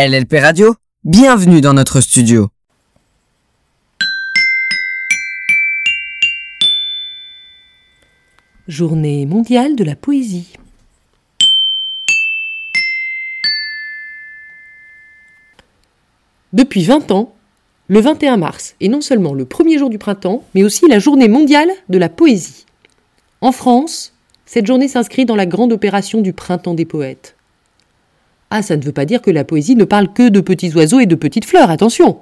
LLP Radio, bienvenue dans notre studio. Journée mondiale de la poésie. Depuis 20 ans, le 21 mars est non seulement le premier jour du printemps, mais aussi la journée mondiale de la poésie. En France, cette journée s'inscrit dans la grande opération du printemps des poètes. Ah, ça ne veut pas dire que la poésie ne parle que de petits oiseaux et de petites fleurs, attention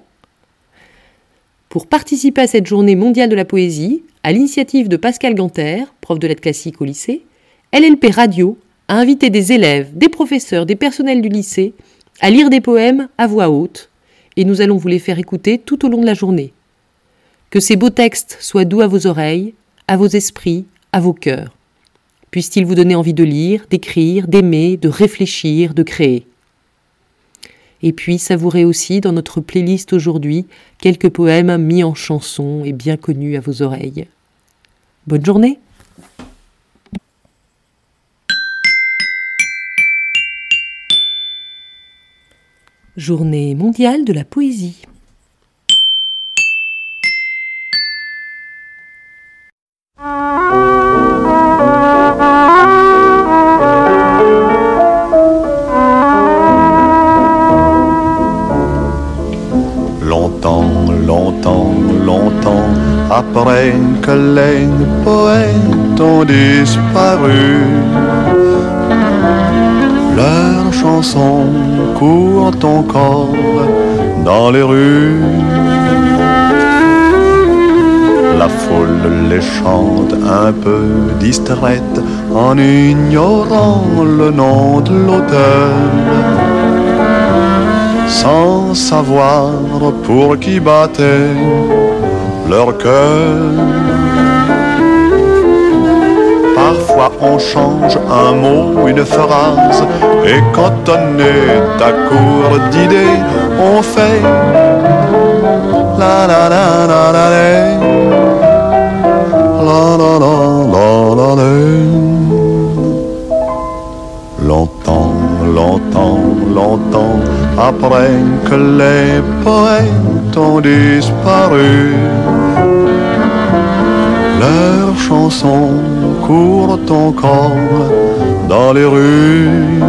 Pour participer à cette journée mondiale de la poésie, à l'initiative de Pascal Ganter, prof de lettres classiques au lycée, LLP Radio a invité des élèves, des professeurs, des personnels du lycée à lire des poèmes à voix haute, et nous allons vous les faire écouter tout au long de la journée. Que ces beaux textes soient doux à vos oreilles, à vos esprits, à vos cœurs. Puisse-t-il vous donner envie de lire, d'écrire, d'aimer, de réfléchir, de créer. Et puis savourez aussi dans notre playlist aujourd'hui quelques poèmes mis en chanson et bien connus à vos oreilles. Bonne journée Journée mondiale de la poésie. Les poètes ont disparu, leurs chansons courent encore dans les rues. La foule les chante un peu distraite en ignorant le nom de l'auteur sans savoir pour qui battait leur cœur. On change un mot, une phrase, et quand on est à court d'idées, on fait la la la la la la la la la la Longtemps, longtemps, longtemps après que les poètes ont disparu. Leurs chansons courent encore dans les rues.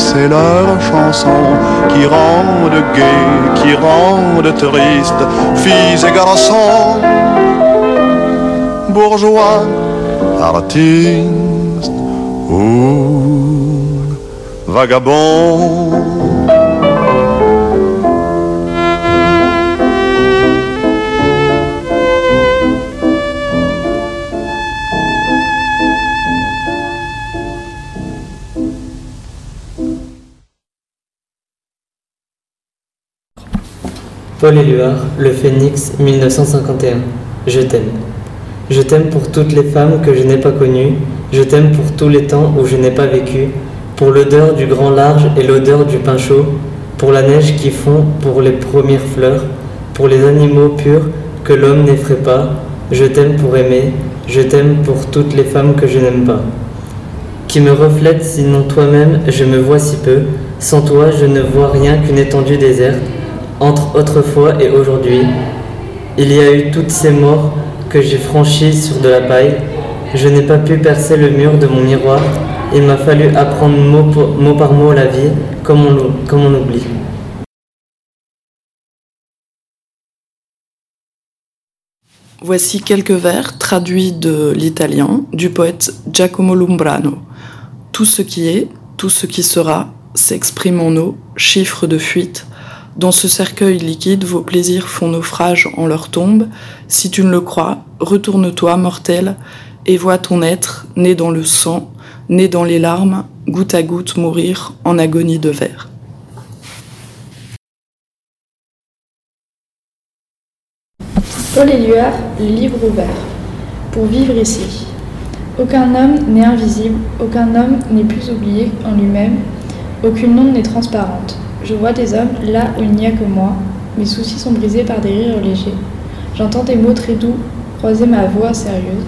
C'est leur chanson qui rendent gai, qui rendent triste, filles et garçons, bourgeois, artistes ou vagabonds. Paul Éluard, Le Phénix, 1951. Je t'aime. Je t'aime pour toutes les femmes que je n'ai pas connues, je t'aime pour tous les temps où je n'ai pas vécu, pour l'odeur du grand large et l'odeur du pain chaud, pour la neige qui fond, pour les premières fleurs, pour les animaux purs que l'homme n'effraie pas, je t'aime pour aimer, je t'aime pour toutes les femmes que je n'aime pas. Qui me reflète sinon toi-même, je me vois si peu, sans toi je ne vois rien qu'une étendue déserte, entre autrefois et aujourd'hui. Il y a eu toutes ces morts que j'ai franchies sur de la paille. Je n'ai pas pu percer le mur de mon miroir. Il m'a fallu apprendre mot, par mot la vie, comme on, comme on oublie. Voici quelques vers traduits de l'italien du poète Giacomo Lumbrano. Tout ce qui est, tout ce qui sera, s'exprime en eau, chiffre de fuite. Dans ce cercueil liquide, vos plaisirs font naufrage en leur tombe. Si tu ne le crois, retourne-toi, mortel, et vois ton être, né dans le sang, né dans les larmes, goutte à goutte mourir en agonie de verre. Paul Éluard, livre ouvert. Pour vivre ici. Aucun homme n'est invisible, aucun homme n'est plus oublié en lui-même, aucune onde n'est transparente. Je vois des hommes là où il n'y a que moi, mes soucis sont brisés par des rires légers. J'entends des mots très doux croiser ma voix sérieuse.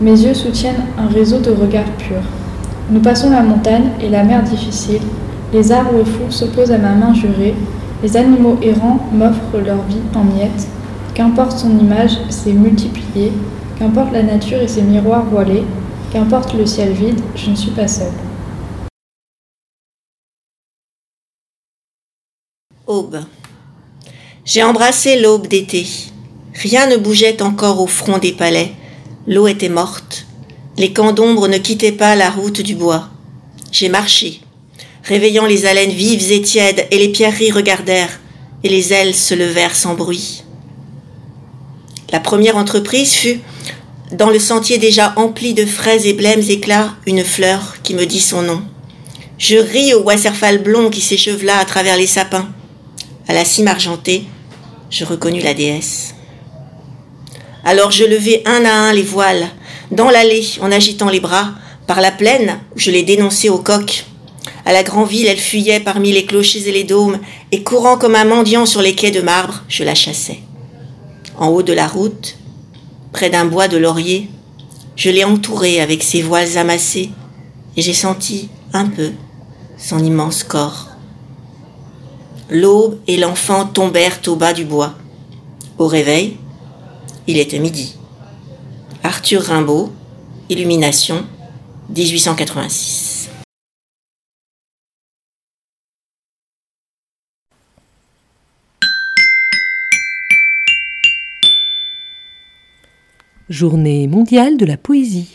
Mes yeux soutiennent un réseau de regards purs. Nous passons la montagne et la mer difficile. Les arbres fous s'opposent à ma main jurée. Les animaux errants m'offrent leur vie en miettes. Qu'importe son image s'est multipliée, qu'importe la nature et ses miroirs voilés, qu'importe le ciel vide, je ne suis pas seule. Aube. J'ai embrassé l'aube d'été. Rien ne bougeait encore au front des palais. L'eau était morte. Les camps d'ombre ne quittaient pas la route du bois. J'ai marché, réveillant les haleines vives et tièdes, et les pierreries regardèrent, et les ailes se levèrent sans bruit. La première entreprise fut, dans le sentier déjà empli de frais et blêmes éclats, une fleur qui me dit son nom. Je ris au wasserfall blond qui s'échevela à travers les sapins. À la cime argentée, je reconnus la déesse. Alors je levai un à un les voiles, dans l'allée, en agitant les bras, par la plaine, je les dénonçais au coq. À la grande ville, elle fuyait parmi les clochers et les dômes, et courant comme un mendiant sur les quais de marbre, je la chassais en haut de la route, près d'un bois de laurier, je l'ai entouré avec ses voiles amassées et j'ai senti un peu son immense corps. L'aube et l'enfant tombèrent au bas du bois. Au réveil, il était midi. Arthur Rimbaud, Illumination, 1886. Journée mondiale de la poésie.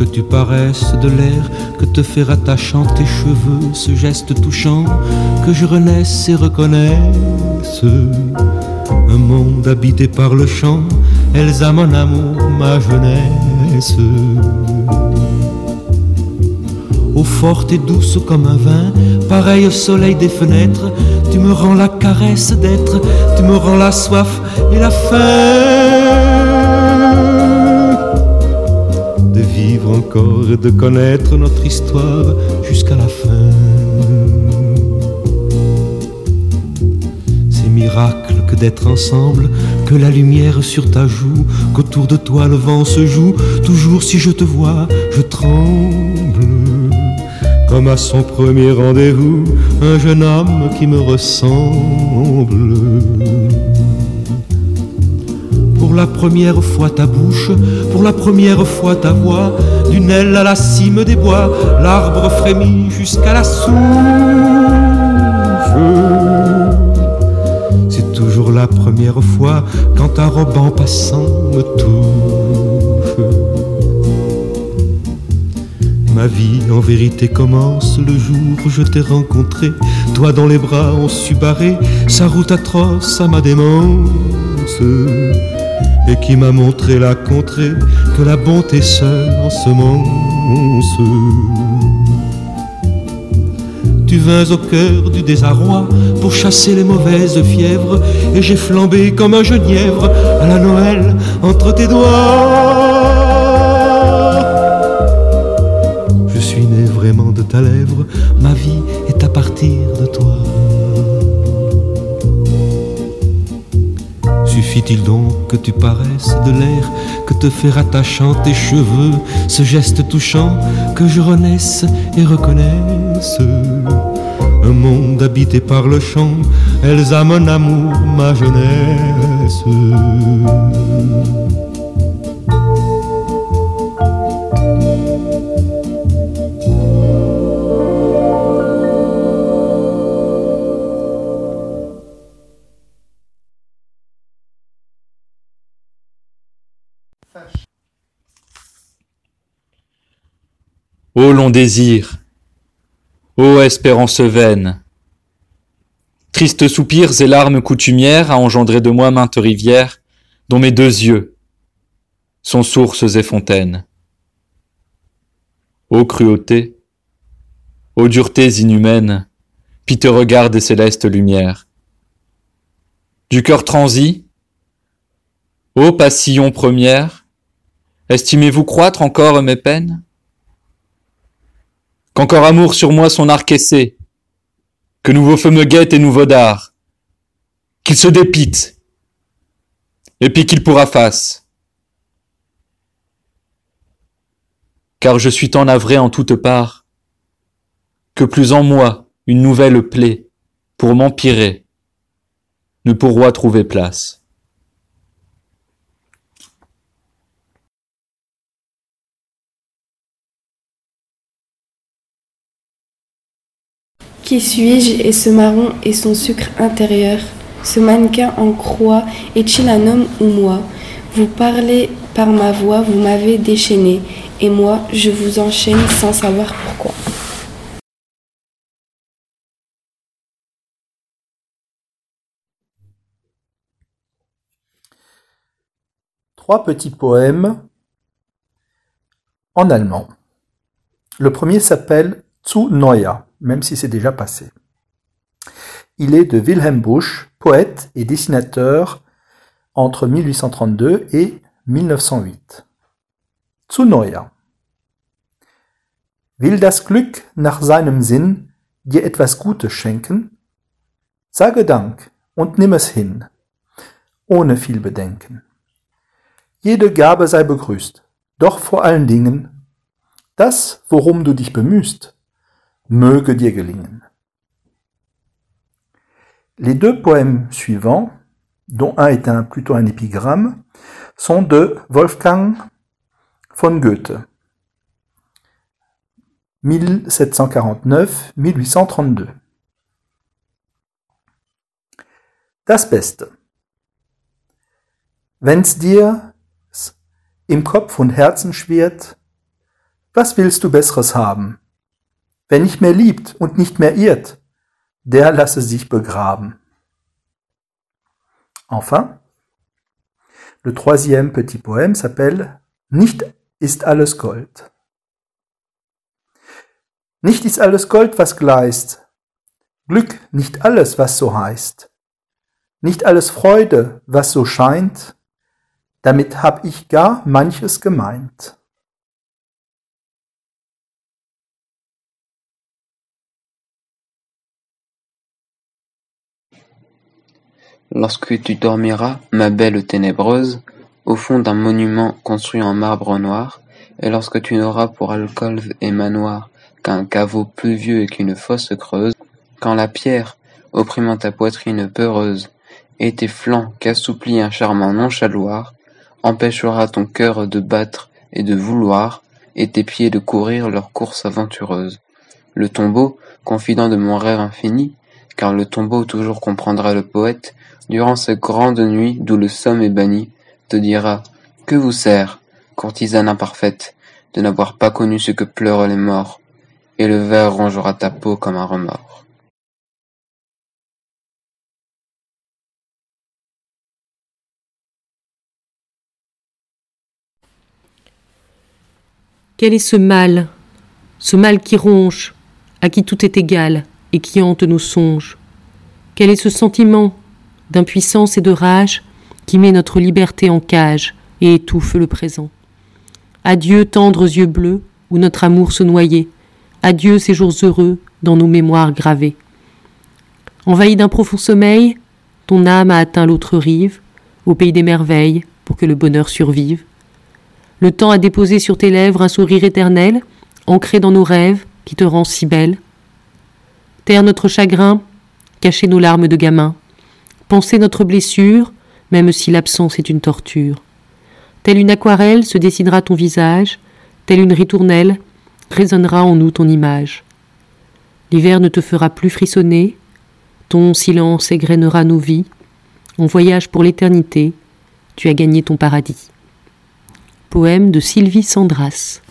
Que tu paraisses de l'air que te fait rattachant tes cheveux, ce geste touchant, que je renaisse et reconnaisse un monde habité par le chant, Elsa mon amour, ma jeunesse. Eau forte et douce comme un vin, pareil au soleil des fenêtres, tu me rends la caresse d'être, tu me rends la soif et la faim encore et de connaître notre histoire jusqu'à la fin. C'est miracle que d'être ensemble, que la lumière sur ta joue, qu'autour de toi le vent se joue, toujours si je te vois, je tremble. Comme à son premier rendez-vous, un jeune homme qui me ressemble pour la première fois ta bouche, pour la première fois ta voix, d'une aile à la cime des bois, l'arbre frémit jusqu'à la souche. C'est toujours la première fois quand un robe en passant me touche. Ma vie en vérité commence le jour où je t'ai rencontré, toi dans les bras on su barrer sa route atroce à ma démence et qui m'a montré la contrée que la bonté seule ensemence. Tu vins au cœur du désarroi pour chasser les mauvaises fièvres, et j'ai flambé comme un genièvre à la Noël entre tes doigts. Suffit-il donc que tu paraisses de l'air que te fait rattachant tes cheveux, ce geste touchant que je renaisse et reconnaisse un monde habité par le chant, Elsa mon amour, ma jeunesse. Ô long désir, ô espérance vaine, tristes soupirs et larmes coutumières a engendré de moi maintes rivières, dont mes deux yeux sont sources et fontaines. Ô cruauté, ô duretés inhumaines, piteux regard des célestes lumières. Du cœur transi, ô passion première, estimez-vous croître encore mes peines? Qu'encore amour sur moi son arc essaie, que nouveau feu me guette et nouveau dard, qu'il se dépite, et puis qu'il pourra face. Car je suis tant navré en toutes parts, que plus en moi une nouvelle plaie, pour m'empirer, ne pourra trouver place. Qui suis-je et ce marron et son sucre intérieur Ce mannequin en croix est-il un homme ou moi? Vous parlez par ma voix, vous m'avez déchaîné, et moi je vous enchaîne sans savoir pourquoi. Trois petits poèmes en allemand. Le premier s'appelle Neujahr même si c'est déjà passé. Il est de Wilhelm Busch, poète et dessinateur entre 1832 et 1908. Zu Neujahr. Will das Glück nach seinem Sinn dir etwas Gutes schenken? Sage Dank und nimm es hin, ohne viel Bedenken. Jede Gabe sei begrüßt, doch vor allen Dingen das, worum du dich bemühst, möge dir gelingen. Les deux poèmes suivants, dont un est un, plutôt un épigramme, sont de Wolfgang von Goethe, 1749-1832. Das Beste. Wenn's dir im Kopf und Herzen schwirrt, was willst du Besseres haben? Wer nicht mehr liebt und nicht mehr irrt, der lasse sich begraben. Enfin, le troisième petit poème s'appelle Nicht ist alles Gold. Nicht ist alles Gold, was gleist. Glück nicht alles, was so heißt. Nicht alles Freude, was so scheint. Damit hab ich gar manches gemeint. Lorsque tu dormiras, ma belle ténébreuse, au fond d'un monument construit en marbre noir, et lorsque tu n'auras pour alcôve et manoir qu'un caveau pluvieux et qu'une fosse creuse, quand la pierre, opprimant ta poitrine peureuse, et tes flancs qu'assouplit un charmant nonchaloir, empêchera ton cœur de battre et de vouloir, et tes pieds de courir leur course aventureuse. Le tombeau, confident de mon rêve infini, car le tombeau toujours comprendra le poète, durant ces grandes nuits d'où le somme est banni, te dira Que vous sert, courtisane imparfaite, de n'avoir pas connu ce que pleurent les morts, et le verre rongera ta peau comme un remords. Quel est ce mal, ce mal qui ronge, à qui tout est égal et qui hante nos songes? Quel est ce sentiment d'impuissance et de rage qui met notre liberté en cage et étouffe le présent. Adieu tendres yeux bleus où notre amour se noyait, adieu ces jours heureux dans nos mémoires gravées. Envahi d'un profond sommeil, ton âme a atteint l'autre rive, au pays des merveilles, pour que le bonheur survive. Le temps a déposé sur tes lèvres un sourire éternel, ancré dans nos rêves, qui te rend si belle. Taire notre chagrin, cacher nos larmes de gamin, penser notre blessure, même si l'absence est une torture. Telle une aquarelle se dessinera ton visage, telle une ritournelle résonnera en nous ton image. L'hiver ne te fera plus frissonner, ton silence égrenera nos vies. On voyage pour l'éternité, tu as gagné ton paradis. Poème de Sylvie Sandras.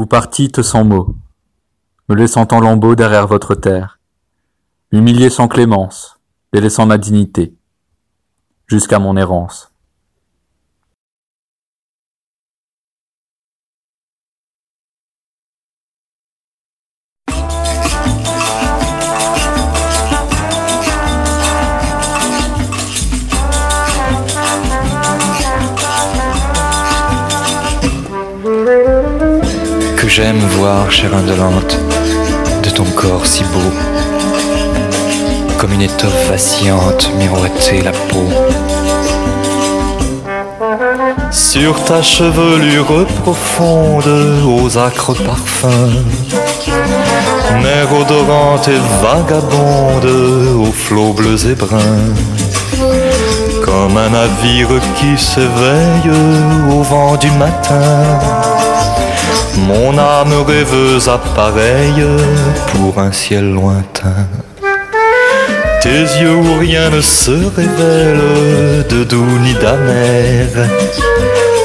Vous partîtes sans mots, me laissant en lambeaux derrière votre terre, humilié sans clémence, délaissant ma dignité, jusqu'à mon errance. Chère indolente, de ton corps si beau, comme une étoffe vacillante miroiter la peau. Sur ta chevelure profonde, aux acres parfums, mer odorante et vagabonde, aux flots bleus et bruns, comme un navire qui s'éveille au vent du matin. Mon âme rêveuse appareille pour un ciel lointain. Tes yeux où rien ne se révèle de doux ni d'amer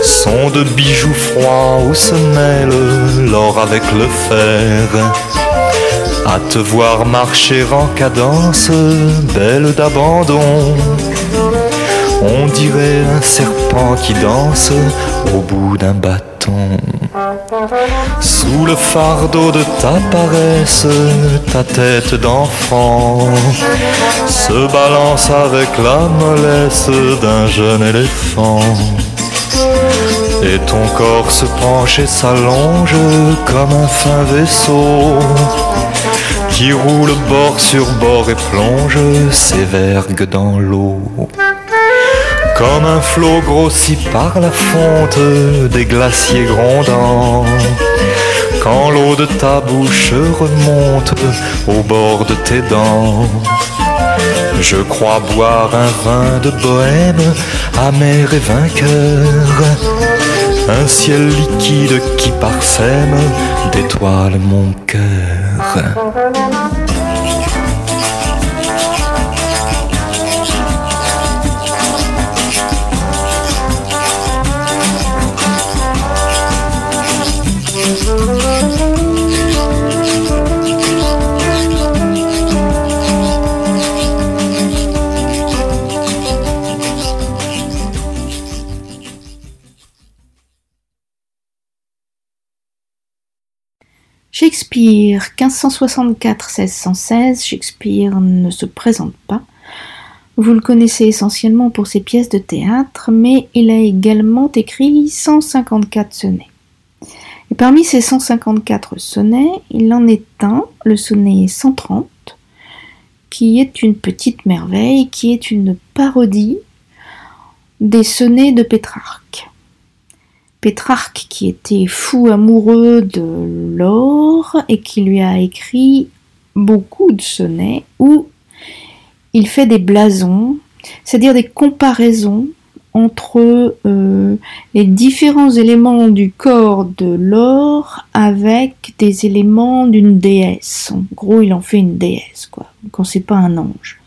sont de bijoux froids où se mêle l'or avec le fer. À te voir marcher en cadence, belle d'abandon, on dirait un serpent qui danse au bout d'un bâton. Sous le fardeau de ta paresse, ta tête d'enfant se balance avec la mollesse d'un jeune éléphant. Et ton corps se penche et s'allonge comme un fin vaisseau qui roule bord sur bord et plonge ses vergues dans l'eau. Comme un flot grossi par la fonte des glaciers grondants. Quand l'eau de ta bouche remonte au bord de tes dents. Je crois boire un vin de bohème, amer et vainqueur. Un ciel liquide qui parsème d'étoiles mon cœur. Shakespeare, 1564-1616, Shakespeare ne se présente pas. Vous le connaissez essentiellement pour ses pièces de théâtre, mais il a également écrit 154 sonnets. Et parmi ces 154 sonnets, il en est un, le sonnet 130, qui est une petite merveille, qui est une parodie des sonnets de Pétrarque. Pétrarque qui était fou amoureux de l'or et qui lui a écrit beaucoup de sonnets où il fait des blasons, c'est-à-dire des comparaisons entre euh, les différents éléments du corps de l'or avec des éléments d'une déesse. En gros, il en fait une déesse, quoi, quand c'est pas un ange.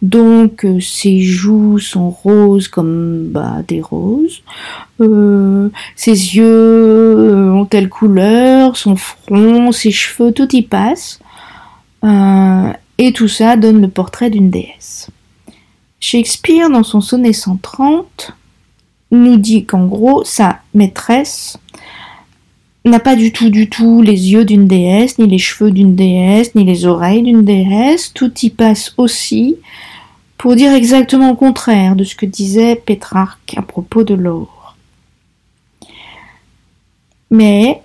Donc euh, ses joues sont roses comme bah, des roses, euh, ses yeux euh, ont telle couleur, son front, ses cheveux, tout y passe. et tout ça donne le portrait d'une déesse. Shakespeare, dans son sonnet 130, nous dit qu'en gros, sa maîtresse n'a pas du tout, du tout les yeux d'une déesse, ni les cheveux d'une déesse, ni les oreilles d'une déesse. Tout y passe aussi pour dire exactement le contraire de ce que disait Pétrarque à propos de l'or. Mais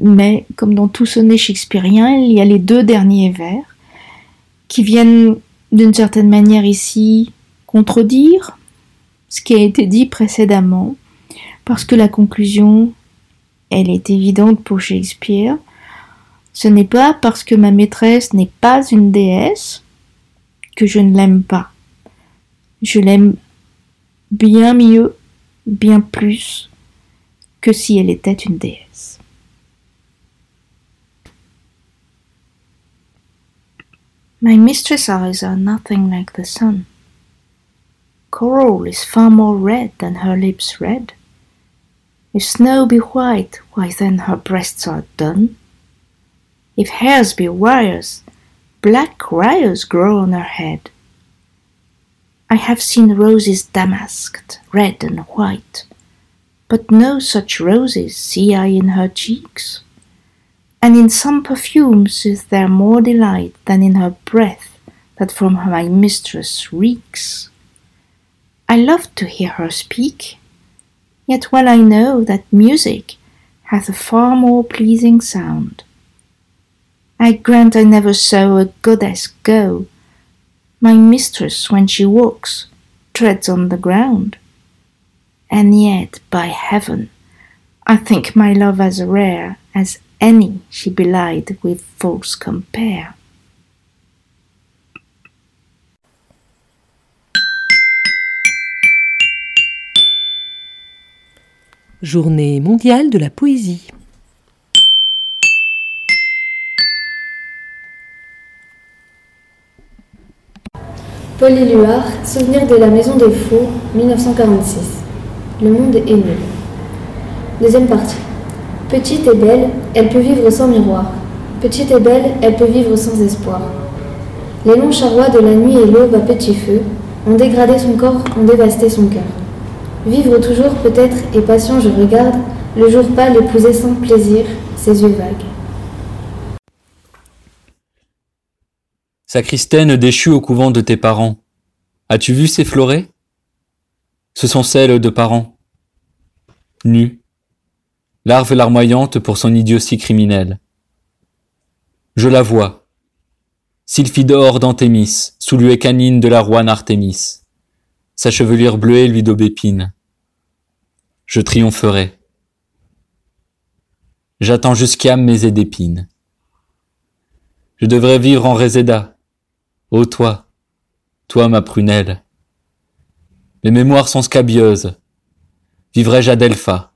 mais comme dans tout sonnet shakespearien, il y a les deux derniers vers qui viennent d'une certaine manière ici contredire ce qui a été dit précédemment, parce que la conclusion, elle est évidente pour Shakespeare. Ce n'est pas parce que ma maîtresse n'est pas une déesse que je ne l'aime pas. Je l'aime bien mieux, bien plus que si elle était une déesse. My mistress' eyes are nothing like the sun. Coral is far more red than her lips red. If snow be white, why then her breasts are dun. If hairs be wires, black wires grow on her head. I have seen roses damasked, red and white, but no such roses see I in her cheeks. And in some perfumes is there more delight than in her breath that from my mistress reeks. I love to hear her speak, yet well I know that music hath a far more pleasing sound. I grant I never saw a goddess go. My mistress, when she walks, treads on the ground. And yet, by heaven, I think my love as rare as any she belied with false compare. Journée mondiale de la poésie. Paul Éluard, Souvenir de la Maison des Fous, 1946. Le monde est nul. Deuxième partie. Petite et belle, elle peut vivre sans miroir. Petite et belle, elle peut vivre sans espoir. Les longs charrois de la nuit et l'aube à petit feu ont dégradé son corps, ont dévasté son cœur. Vivre toujours peut-être et patient je regarde, le jour pâle épouser sans plaisir ses yeux vagues. Sacristaine déchue au couvent de tes parents, as-tu vu ces florets? Ce sont celles de parents. Nues, larve larmoyante pour son idiotie criminelle. Je la vois, Sylphidore d'Anthémis, sous canine de la roine Artémis. Sa chevelure bleuée lui d'aubépine. Je triompherai. J'attends jusqu'à mes d'épines. Je devrais vivre en Réséda, Ô toi, toi ma prunelle, les mémoires sont scabieuses, vivrai-je à Delpha?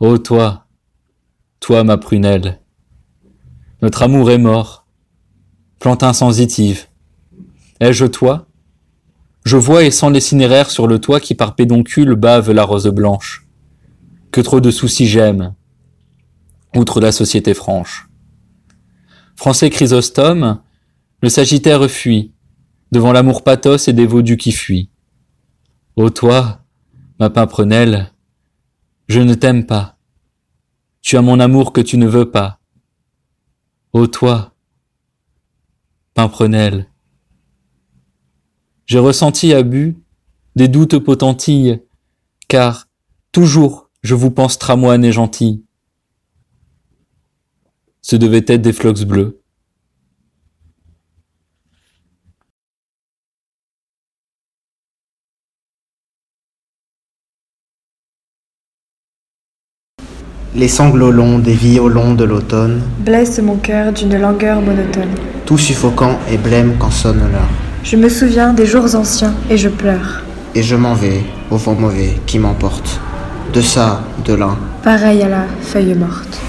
Ô toi, toi ma prunelle, notre amour est mort, plante insensitive. Ai-je toi? Je vois et sens les cinéraires sur le toit qui par pédoncule bave la rose blanche. Que trop de soucis j'aime, outre la société franche. Français Chrysostome, le Sagittaire fuit, devant l'amour pathos et dévolu qui fuit. Ô toi, ma pimprenelle, je ne t'aime pas. Tu as mon amour que tu ne veux pas. Ô toi, pimprenelle, j'ai ressenti abus des doutes potentilles, car toujours je vous pense tramoine et gentil ce devaient être des flox bleus. Les sanglots longs des violons de l'automne blessent mon cœur d'une langueur monotone. Tout suffocant et blême quand sonne l'heure. Je me souviens des jours anciens et je pleure. Et je m'en vais au vent mauvais qui m'emporte. De ça, de là. Pareil à la feuille morte.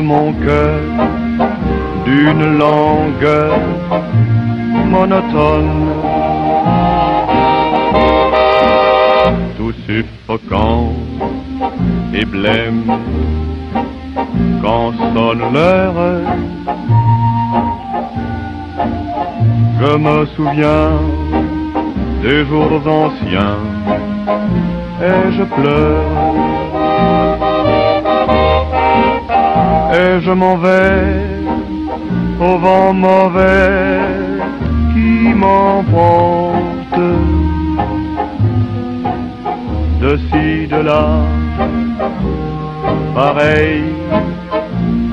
Mon cœur d'une langueur monotone. Tout suffocant et blême quand sonne l'heure. Je me souviens des jours anciens et je pleure. Je m'en vais au vent mauvais qui m'emporte de ci, de là, pareil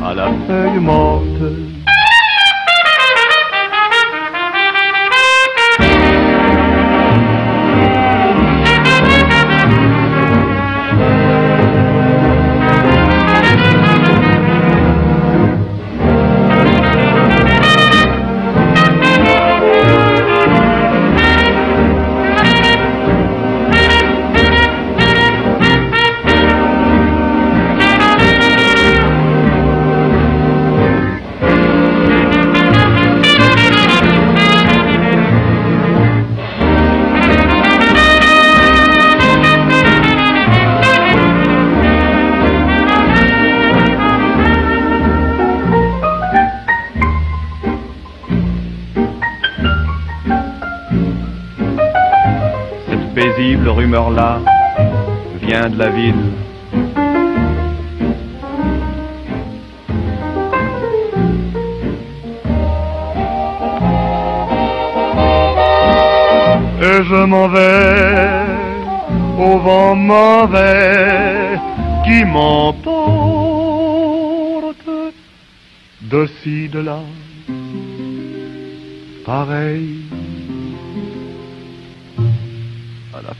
à la feuille morte. Rumeur-là vient de la ville. Et je m'en vais au vent mauvais qui m'emporte de ci, de là, pareil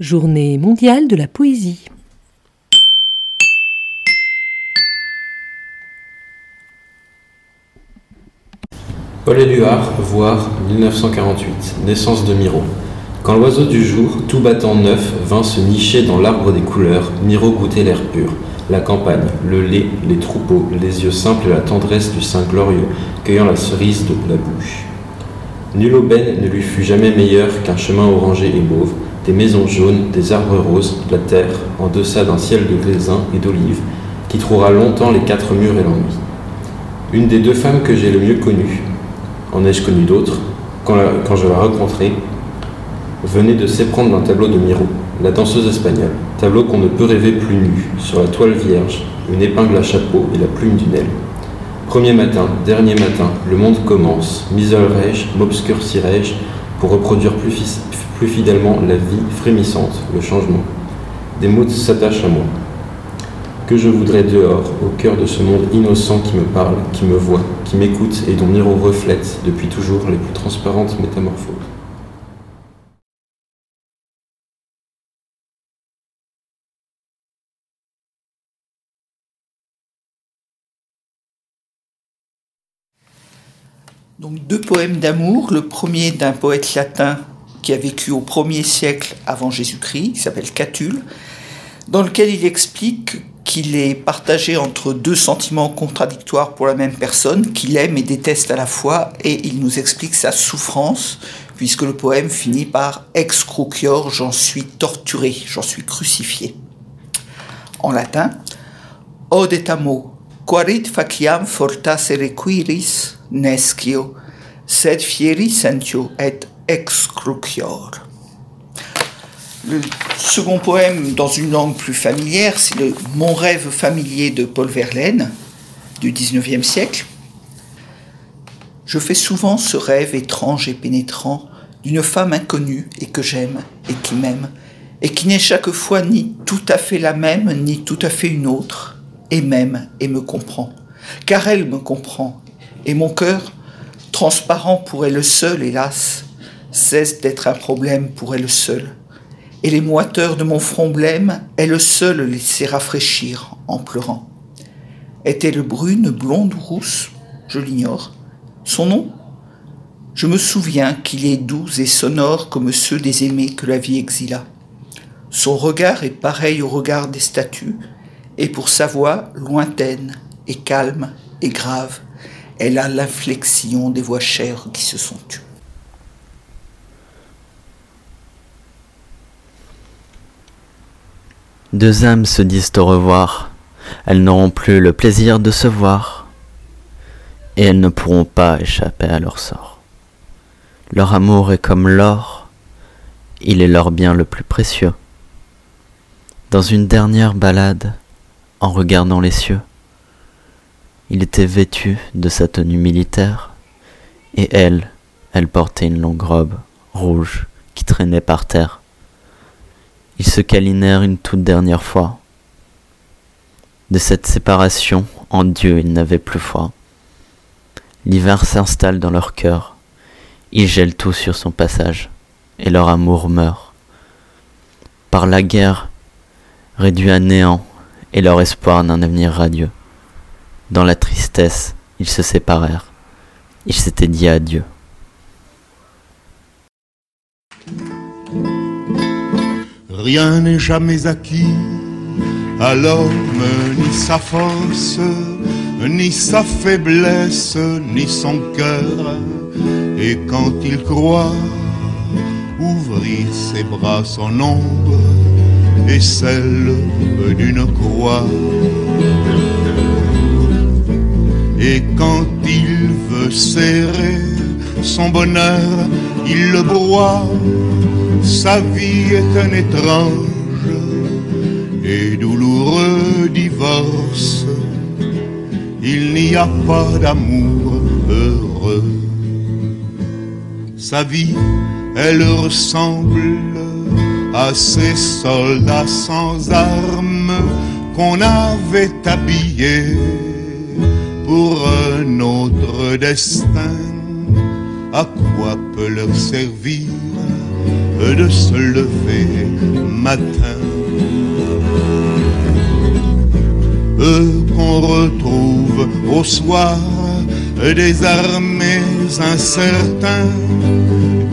Journée mondiale de la poésie. Paul Éluard, voir 1948, naissance de Miro. Quand l'oiseau du jour, tout battant neuf, vint se nicher dans l'arbre des couleurs, Miro goûtait l'air pur, la campagne, le lait, les troupeaux, les yeux simples et la tendresse du sein glorieux, cueillant la cerise de la bouche. Nulle aubaine ne lui fut jamais meilleure qu'un chemin orangé et mauve, des maisons jaunes, des arbres roses, la terre, en deçà d'un ciel de raisin et d'olive, qui trouvera longtemps les quatre murs et l'ennui. Une des deux femmes que j'ai le mieux connues, en ai-je connu d'autres, quand, je la rencontrai, venait de s'éprendre d'un tableau de Miro, la danseuse espagnole, tableau qu'on ne peut rêver plus nu, sur la toile vierge, une épingle à chapeau et la plume d'une aile. Premier matin, dernier matin, le monde commence, m'isolerai-je, m'obscurcirai-je, pour reproduire plus, plus fidèlement la vie frémissante, le changement. Des mots s'attachent à moi. Que je voudrais dehors, au cœur de ce monde innocent qui me parle, qui me voit, qui m'écoute et dont Miro reflète depuis toujours les plus transparentes métamorphoses. Donc deux poèmes d'amour. Le premier d'un poète latin qui a vécu au 1er siècle avant Jésus-Christ, qui s'appelle Catulle, dans lequel il explique qu'il est partagé entre deux sentiments contradictoires pour la même personne, qu'il aime et déteste à la fois, et il nous explique sa souffrance, puisque le poème finit par Ex crucior, j'en suis torturé, j'en suis crucifié. En latin, Od et quarit faciam fortasse requiris nescio, sed fieri sentio et ex crucior. Le second poème dans une langue plus familière, c'est le Mon rêve familier de Paul Verlaine du 19e siècle. Je fais souvent ce rêve étrange et pénétrant d'une femme inconnue et que j'aime et qui m'aime, et qui n'est chaque fois ni tout à fait la même, ni tout à fait une autre, et m'aime et me comprend. Car elle me comprend, et mon cœur, transparent pour elle seul, hélas, cesse d'être un problème pour elle seule. Et les moiteurs de mon front blême, elle seule les sait rafraîchir en pleurant. Est-elle brune, blonde ou rousse? Je l'ignore. Son nom? Je me souviens qu'il est doux et sonore comme ceux des aimés que la vie exila. Son regard est pareil au regard des statues, et pour sa voix lointaine et calme et grave, elle a l'inflexion des voix chères qui se sont tues. Deux âmes se disent au revoir, elles n'auront plus le plaisir de se voir, et elles ne pourront pas échapper à leur sort. Leur amour est comme l'or, il est leur bien le plus précieux. Dans une dernière balade, en regardant les cieux, il était vêtu de sa tenue militaire, et elle, elle portait une longue robe rouge qui traînait par terre. Ils se câlinèrent une toute dernière fois. De cette séparation, en Dieu, ils n'avaient plus foi. L'hiver s'installe dans leur cœur, il gèle tout sur son passage, et leur amour meurt. Par la guerre, réduit à néant, et leur espoir d'un avenir radieux. Dans la tristesse, ils se séparèrent, ils s'étaient dit adieu. Rien n'est jamais acquis à l'homme, ni sa force, ni sa faiblesse, ni son cœur. Et quand il croit ouvrir ses bras, son ombre et celle d'une croix. Et quand il veut serrer son bonheur, il le broie sa vie est un étrange et douloureux divorce. Il n'y a pas d'amour heureux. Sa vie, elle ressemble à ces soldats sans armes qu'on avait habillés pour un autre destin. À quoi peut leur servir de se lever matin. Qu'on retrouve au soir des armées incertains,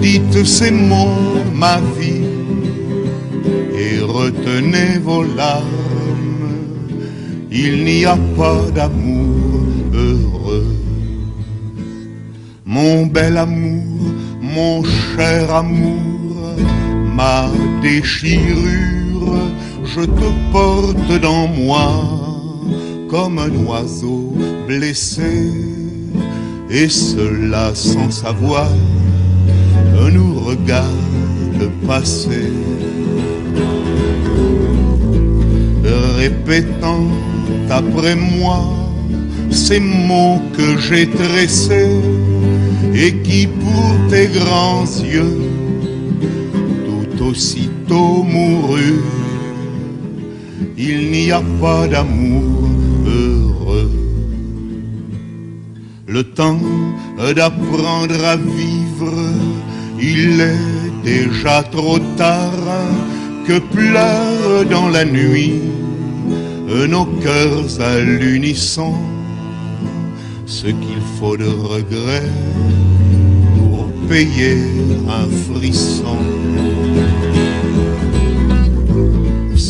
dites ces mots, ma vie, et retenez vos larmes. Il n'y a pas d'amour heureux. Mon bel amour, mon cher amour, ma déchirure, je te porte dans moi comme un oiseau blessé, et cela sans savoir, nous regarde passer. Répétant après moi ces mots que j'ai tressés et qui pour tes grands yeux aussitôt mouru. Il n'y a pas d'amour heureux. Le temps d'apprendre à vivre, il est déjà trop tard que pleure dans la nuit nos cœurs à l'unisson ce qu'il faut de regret pour payer un frisson.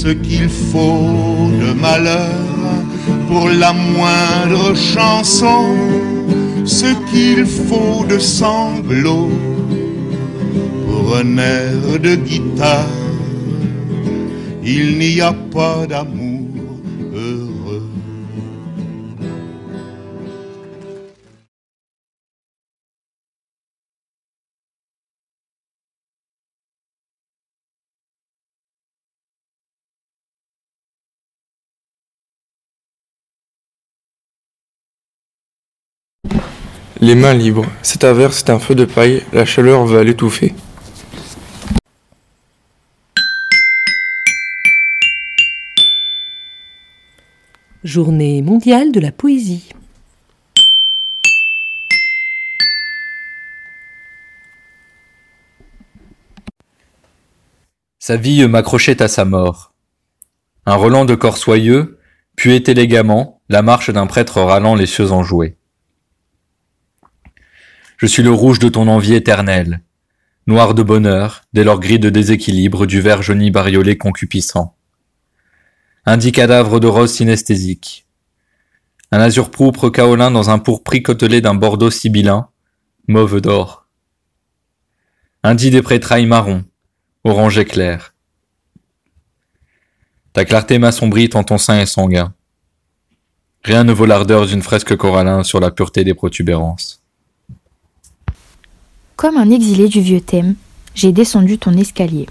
Ce qu'il faut de malheur pour la moindre chanson, ce qu'il faut de sanglots pour un air de guitare. Il n'y a pas d'amour les mains libres. Cet averse est un feu de paille, la chaleur va l'étouffer. Journée mondiale de la poésie. Sa vie m'accrochait à sa mort. Un Roland de corps soyeux, puis élégamment, la marche d'un prêtre râlant les cieux enjoués. Je suis le rouge de ton envie éternelle, noir de bonheur, dès lors gris de déséquilibre du vert jauni bariolé concupissant. Un dit cadavre de rose synesthésique. Un azur pourpre kaolin dans un pourpris côtelé d'un bordeaux sibyllin, mauve d'or. Un dit des prétrailles marron, orange éclair. Ta clarté m'assombrit tant ton sein est sanguin. Rien ne vaut l'ardeur d'une fresque corallin sur la pureté des protubérances. Comme un exilé du vieux thème, j'ai descendu ton escalier.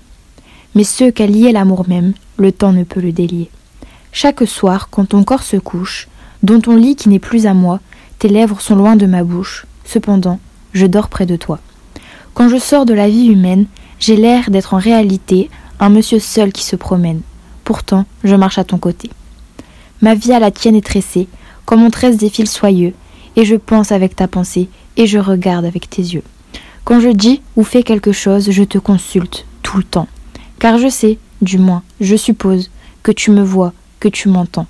Mais ce qu'a lié l'amour même, le temps ne peut le délier. Chaque soir, quand ton corps se couche, dont ton lit qui n'est plus à moi, tes lèvres sont loin de ma bouche, cependant, je dors près de toi. Quand je sors de la vie humaine, j'ai l'air d'être en réalité un monsieur seul qui se promène. Pourtant, je marche à ton côté. Ma vie à la tienne est tressée, comme on tresse des fils soyeux, et je pense avec ta pensée, et je regarde avec tes yeux. Quand je dis ou fais quelque chose, je te consulte tout le temps. Car je sais, du moins, je suppose, que tu me vois, que tu m'entends.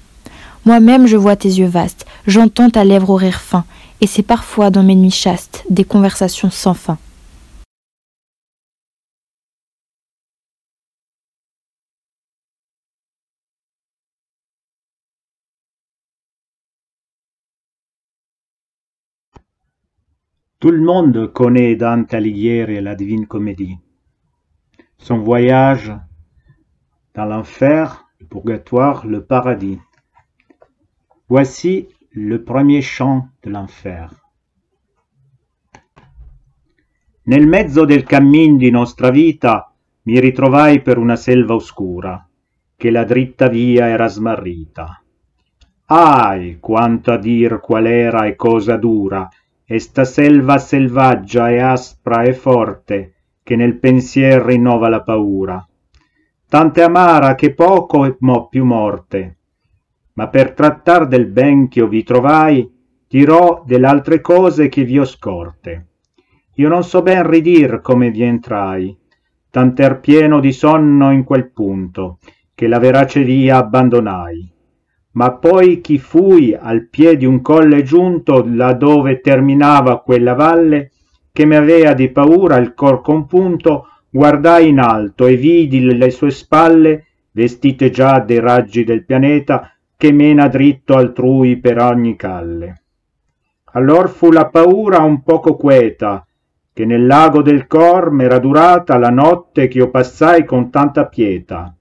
Moi-même je vois tes yeux vastes, j'entends ta lèvre au rire fin, et c'est parfois dans mes nuits chastes des conversations sans fin. Tout le monde connaît Dante Alighieri et la Divine Comédie. Son voyage dans l'enfer, le purgatoire, le paradis. Voici le premier chant de l'enfer. Nel mezzo del cammin di nostra vita mi ritrovai per una selva oscura, che la dritta via era smarrita. Ahi, quanto a dir qual era e cosa dura, Esta selva selvaggia e aspra e forte, che nel pensier rinnova la paura. Tante amara che poco e mo più morte. Ma per trattar del ben ch'io vi trovai, dirò dell'altre cose che vi ho scorte. Io non so ben ridir come vi entrai, tant'er pieno di sonno in quel punto, che la verace via abbandonai ma poi chi fui al piè di un colle giunto là dove terminava quella valle che mi avea di paura il cor compunto guardai in alto e vidi le sue spalle vestite già dei raggi del pianeta che mena dritto altrui per ogni calle. Allor fu la paura un poco queta che nel lago del cor m'era durata la notte ch'io passai con tanta pietà.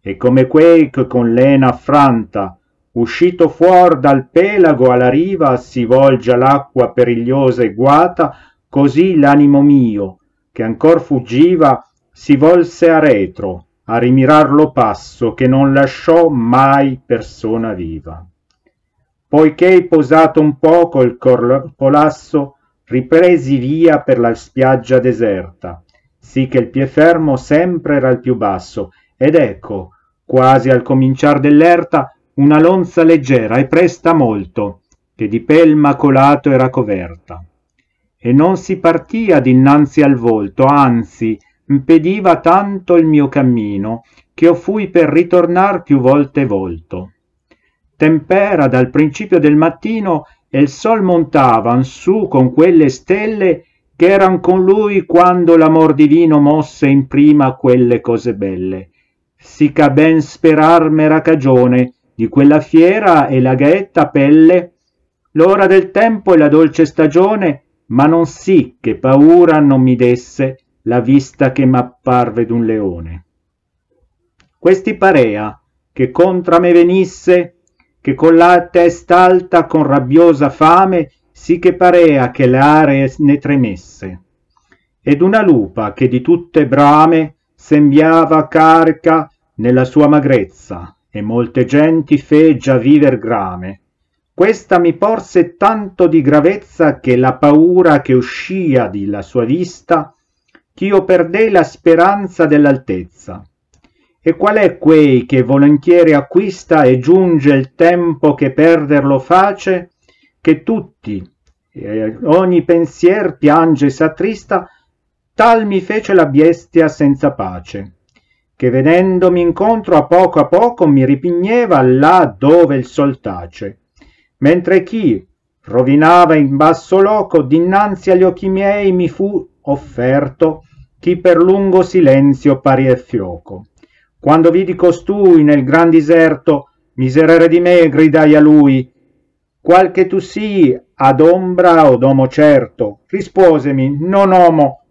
E come quei che con lena affranta uscito fuor dal pelago alla riva si volge all'acqua perigliosa e guata così l'animo mio che ancor fuggiva si volse a retro a rimirar lo passo che non lasciò mai persona viva. Poiché posato un poco il corpo lasso ripresi via per la spiaggia deserta sì che il pie fermo sempre era il più basso ed ecco quasi al cominciar dell'erta una lonza leggera e presta molto che di pel macolato era coverta. E non si partia dinanzi al volto anzi impediva tanto il mio cammino che io fui per ritornar più volte volto. Tempera dal principio del mattino e il sol montavan su con quelle stelle che eran con lui quando l'amor divino mosse in prima quelle cose belle. Sì ch'a ben sperar m'era cagione di quella fiera e la gaetta pelle. L'ora del tempo e la dolce stagione ma non sì che paura non mi desse la vista che m'apparve d'un leone. Questi parea che contra me venisse che con la testa alta con rabbiosa fame sì che parea che le aree ne tremesse. Ed una lupa che di tutte brame sembiava carica nella sua magrezza e molte genti fe già viver grame Questa mi porse tanto di gravezza che la paura che uscia di la sua vista, ch'io perdei la speranza dell'altezza. E qual è quei che volentieri acquista e giunge il tempo che perderlo face, che tutti, e ogni pensier piange e s'attrista, tal mi fece la bestia senza pace, che vedendomi incontro a poco a poco mi ripigneva là dove il sol tace, mentre chi rovinava in basso loco dinanzi agli occhi miei mi fu offerto chi per lungo silenzio pari e fioco. Quando vidi costui nel gran diserto, miserere di me, gridai a lui, qual che tu sii, ad ombra o domo certo. Risposemi, non omo,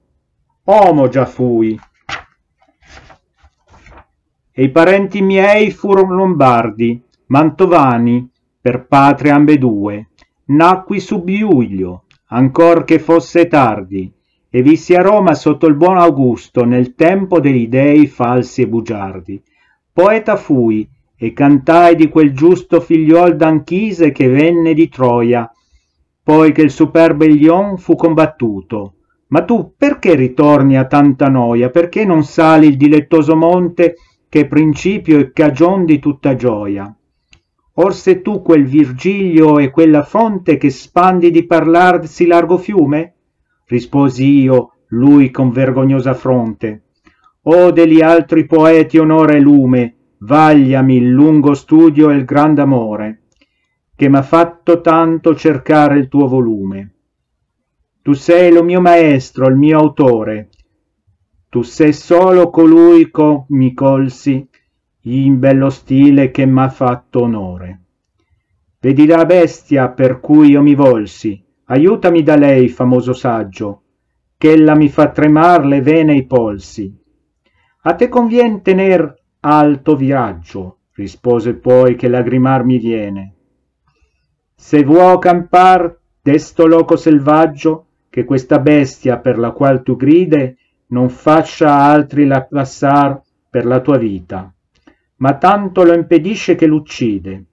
omo già fui. E i parenti miei furono lombardi, mantovani, per patria ambedue. Nacqui su Biuglio, ancor che fosse tardi, e vissi a Roma sotto il buon Augusto nel tempo degli dei falsi e bugiardi. Poeta fui e cantai di quel giusto figliuol d'Anchise che venne di Troia, poi che il superbo Ilion fu combattuto. Ma tu perché ritorni a tanta noia? Perché non sali il dilettoso monte che principio e cagion di tutta gioia? Or se tu quel Virgilio e quella fonte che spandi di parlar sì largo fiume? risposi io, lui con vergognosa fronte. O degli altri poeti onore e lume, vagliami il lungo studio e il grand amore, che m'ha fatto tanto cercare il tuo volume. Tu sei lo mio maestro, il mio autore, tu sei solo colui co mi colsi in bello stile che m'ha fatto onore. Vedi la bestia per cui io mi volsi, aiutami da lei famoso saggio ch'ella mi fa tremar le vene e i polsi a te convien tener alto viraggio rispose poi che lagrimar mi viene se vuoi campar desto loco selvaggio che questa bestia per la qual tu gride non faccia altri la passar per la tua vita ma tanto lo impedisce che l'uccide.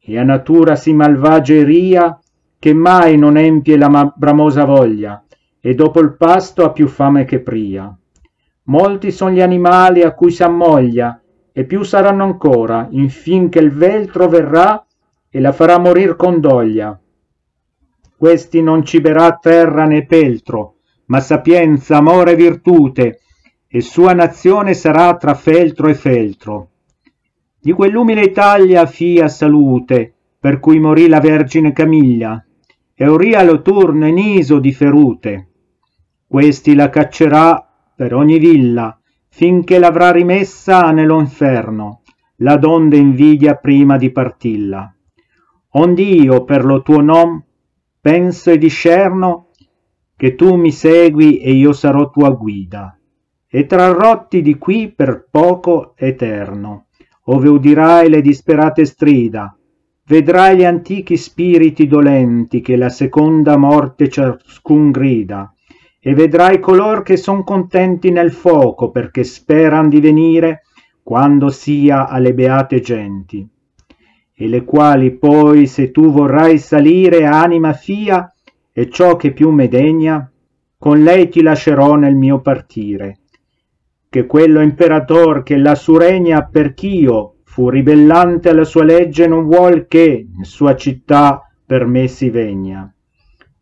E a natura si malvagia e ria che mai non empie la bramosa voglia e dopo il pasto ha più fame che pria. Molti son gli animali a cui s'ammoglia e più saranno ancora infin che il veltro verrà e la farà morir con doglia. Questi non ciberà terra né peltro ma sapienza amore e virtute e sua nazione sarà tra feltro e feltro di quell'umile Italia fia salute per cui morì la Vergine Camiglia Euria lo turno in iso di ferute. Questi la caccerà per ogni villa, finché l'avrà rimessa nello inferno, la donde invidia prima di partilla. Ond'io per lo tuo nom penso e discerno che tu mi segui e io sarò tua guida, e trarrotti di qui per poco eterno, ove udirai le disperate strida, vedrai gli antichi spiriti dolenti che la seconda morte ciascun grida e vedrai color che son contenti nel foco perché speran di venire quando sia alle beate genti e le quali poi se tu vorrai salire anima fia e ciò che più me degna con lei ti lascerò nel mio partire che quello imperator che lassù regna perch'io fu ribellante alla sua legge non vuol che in sua città per me si vegna.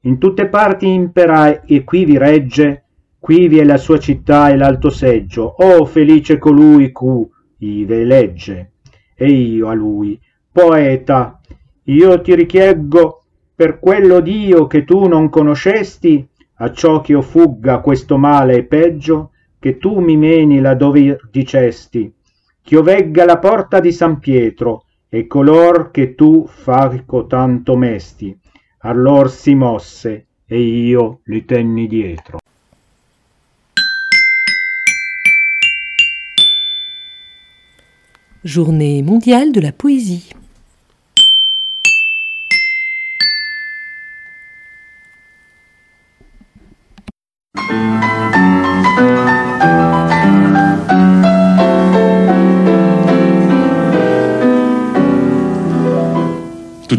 In tutte parti impera e qui vi regge quivi è la sua città e l'alto seggio. Oh felice colui cu ive legge. E io a lui poeta io ti richieggo per quello dio che tu non conoscesti a ciò ch'io fugga questo male e peggio che tu mi meni là dove dicesti ch'io vegga la porta di San Pietro e color che tu faco tanto mesti. Allor si mosse e io li tenni dietro. Journée mondiale de la poésie. Tout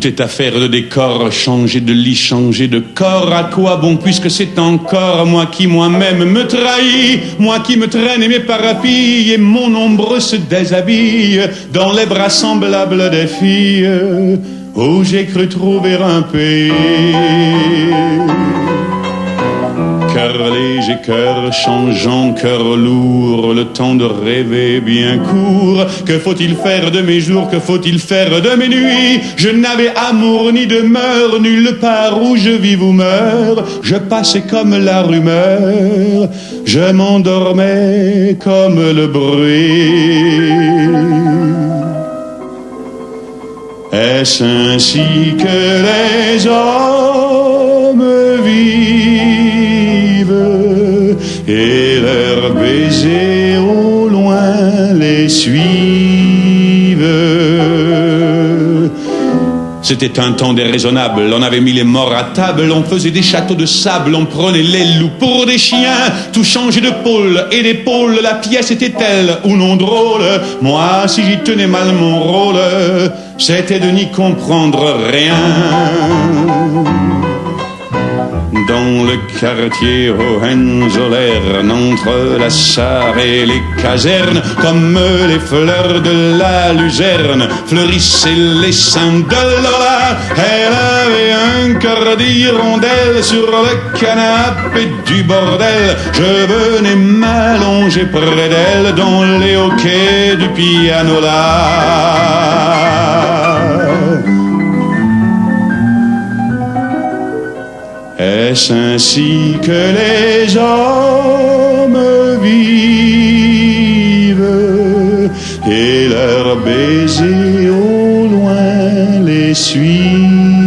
est affaire de décor, changer de lit, changer de corps. À quoi bon, puisque c'est encore moi qui moi-même me trahis, moi qui me traîne et mes parapilles, et mon ombre se déshabille dans les bras semblables des filles, où j'ai cru trouver un pays cœur léger, cœur changeant, cœur lourd, le temps de rêver bien court. Que faut-il faire de mes jours, que faut-il faire de mes nuits? Je n'avais amour ni demeure, nulle part où je vis ou meurs. Je passais comme la rumeur, je m'endormais comme le bruit. Est-ce ainsi que les hommes et leurs baisers au loin les suivent C'était un temps déraisonnable, on avait mis les morts à table, on faisait des châteaux de sable, on prenait les loups pour des chiens, tout changeait de pôle et d'épaule, la pièce était-elle ou non drôle. Moi, si j'y tenais mal mon rôle, c'était de n'y comprendre rien. Dans le quartier Hohenzollern, entre la Sarre et les casernes, comme les fleurs de la luzerne, fleurissaient les seins de Lola. Elle avait un cœur d'hirondelle sur le canapé du bordel. Je venais m'allonger près d'elle dans les hoquets du piano Ainsi que les hommes vivent. Et leurs baisers au loin les suivent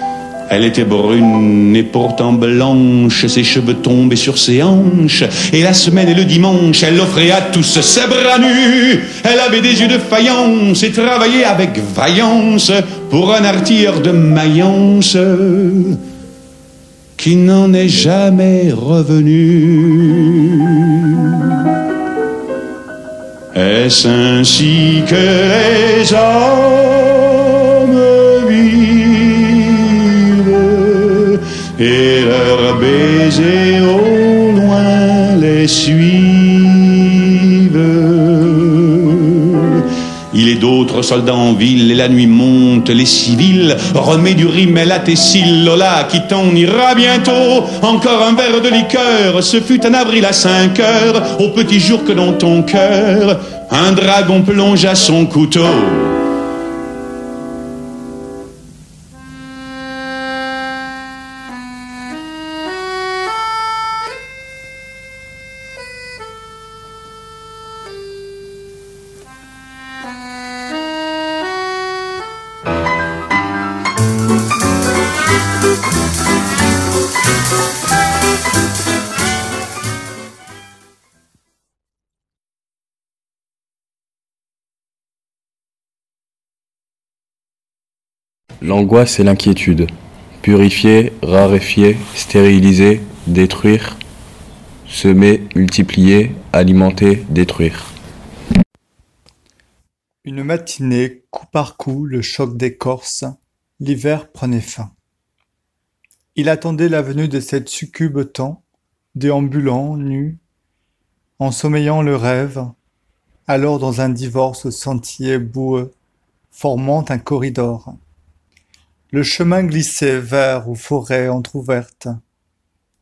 Elle était brune et pourtant blanche, ses cheveux tombaient sur ses hanches, et la semaine et le dimanche, elle offrait à tous ses bras nus. Elle avait des yeux de faïence et travaillait avec vaillance pour un artilleur de Mayence qui n'en est jamais revenu. Est-ce ainsi que les hommes et leurs baisers au loin les suivent Il est d'autres soldats en ville et la nuit monte, les civils remet du rimel à tes cils, Lola, qui t'en ira bientôt. Encore un verre de liqueur, ce fut un avril à cinq heures, au petit jour que dans ton cœur, un dragon plongea son couteau. L'angoisse et l'inquiétude. Purifier, raréfier, stériliser, détruire, semer, multiplier, alimenter, détruire. Une matinée, coup par coup, le choc des Corses, l'hiver prenait fin. Il attendait la venue de cette succube temps, déambulant, nu, ensommeillant le rêve, alors dans un divorce sentier boueux, formant un corridor. Le chemin glissait vers aux forêts entr'ouvertes.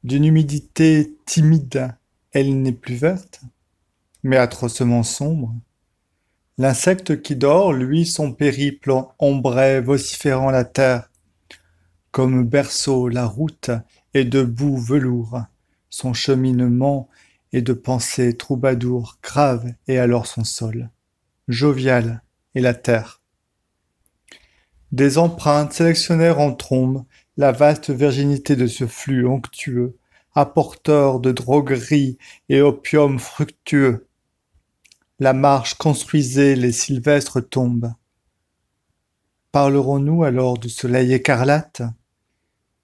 D'une humidité timide, elle n'est plus verte, mais atrocement sombre. L'insecte qui dort, lui, son périple ombrait, vociférant la terre. Comme berceau, la route est de boue velours, son cheminement est de pensées troubadours, grave et alors son sol, jovial et la terre. Des empreintes sélectionnèrent en trombe la vaste virginité de ce flux onctueux, apporteur de droguerie et opium fructueux. la marche construisait les sylvestres tombes. Parlerons-nous alors du soleil écarlate,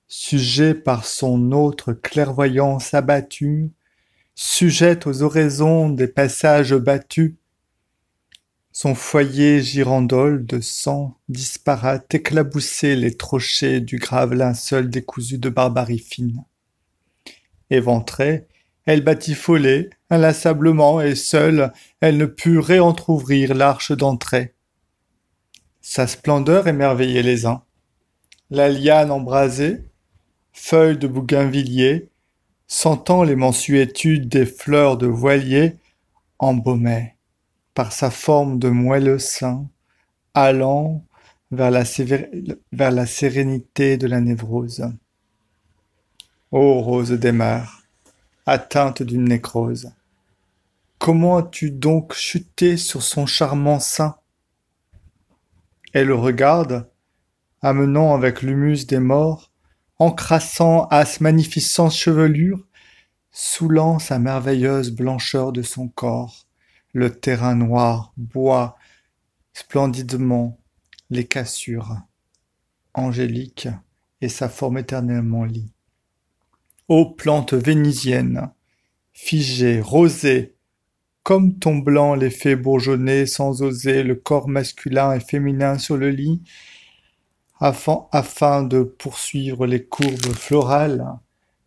sujet par son autre clairvoyance abattue, sujette aux oraisons des passages battus, son foyer girandole de sang disparate éclaboussait les trochées du grave linceul décousu de barbarie fine. Éventrée, elle batifolait inlassablement et seule elle ne put réentr'ouvrir l'arche d'entrée. Sa splendeur émerveillait les uns. La liane embrasée, feuille de bougainvillier, sentant les mansuétudes des fleurs de voilier, embaumait par sa forme de moelleux sein, allant vers la, sérénité de la névrose. Ô rose des mers, atteinte d'une nécrose, comment as-tu donc chuté sur son charmant sein Elle le regarde, amenant avec l'humus des morts, encrassant à sa magnificente chevelure, saoulant sa merveilleuse blancheur de son corps le terrain noir boit splendidement les cassures, angéliques, et sa forme éternellement lit. Ô plante vénitienne, figée, rosée, comme ton blanc les fait bourgeonner sans oser le corps masculin et féminin sur le lit, afin, afin de poursuivre les courbes florales,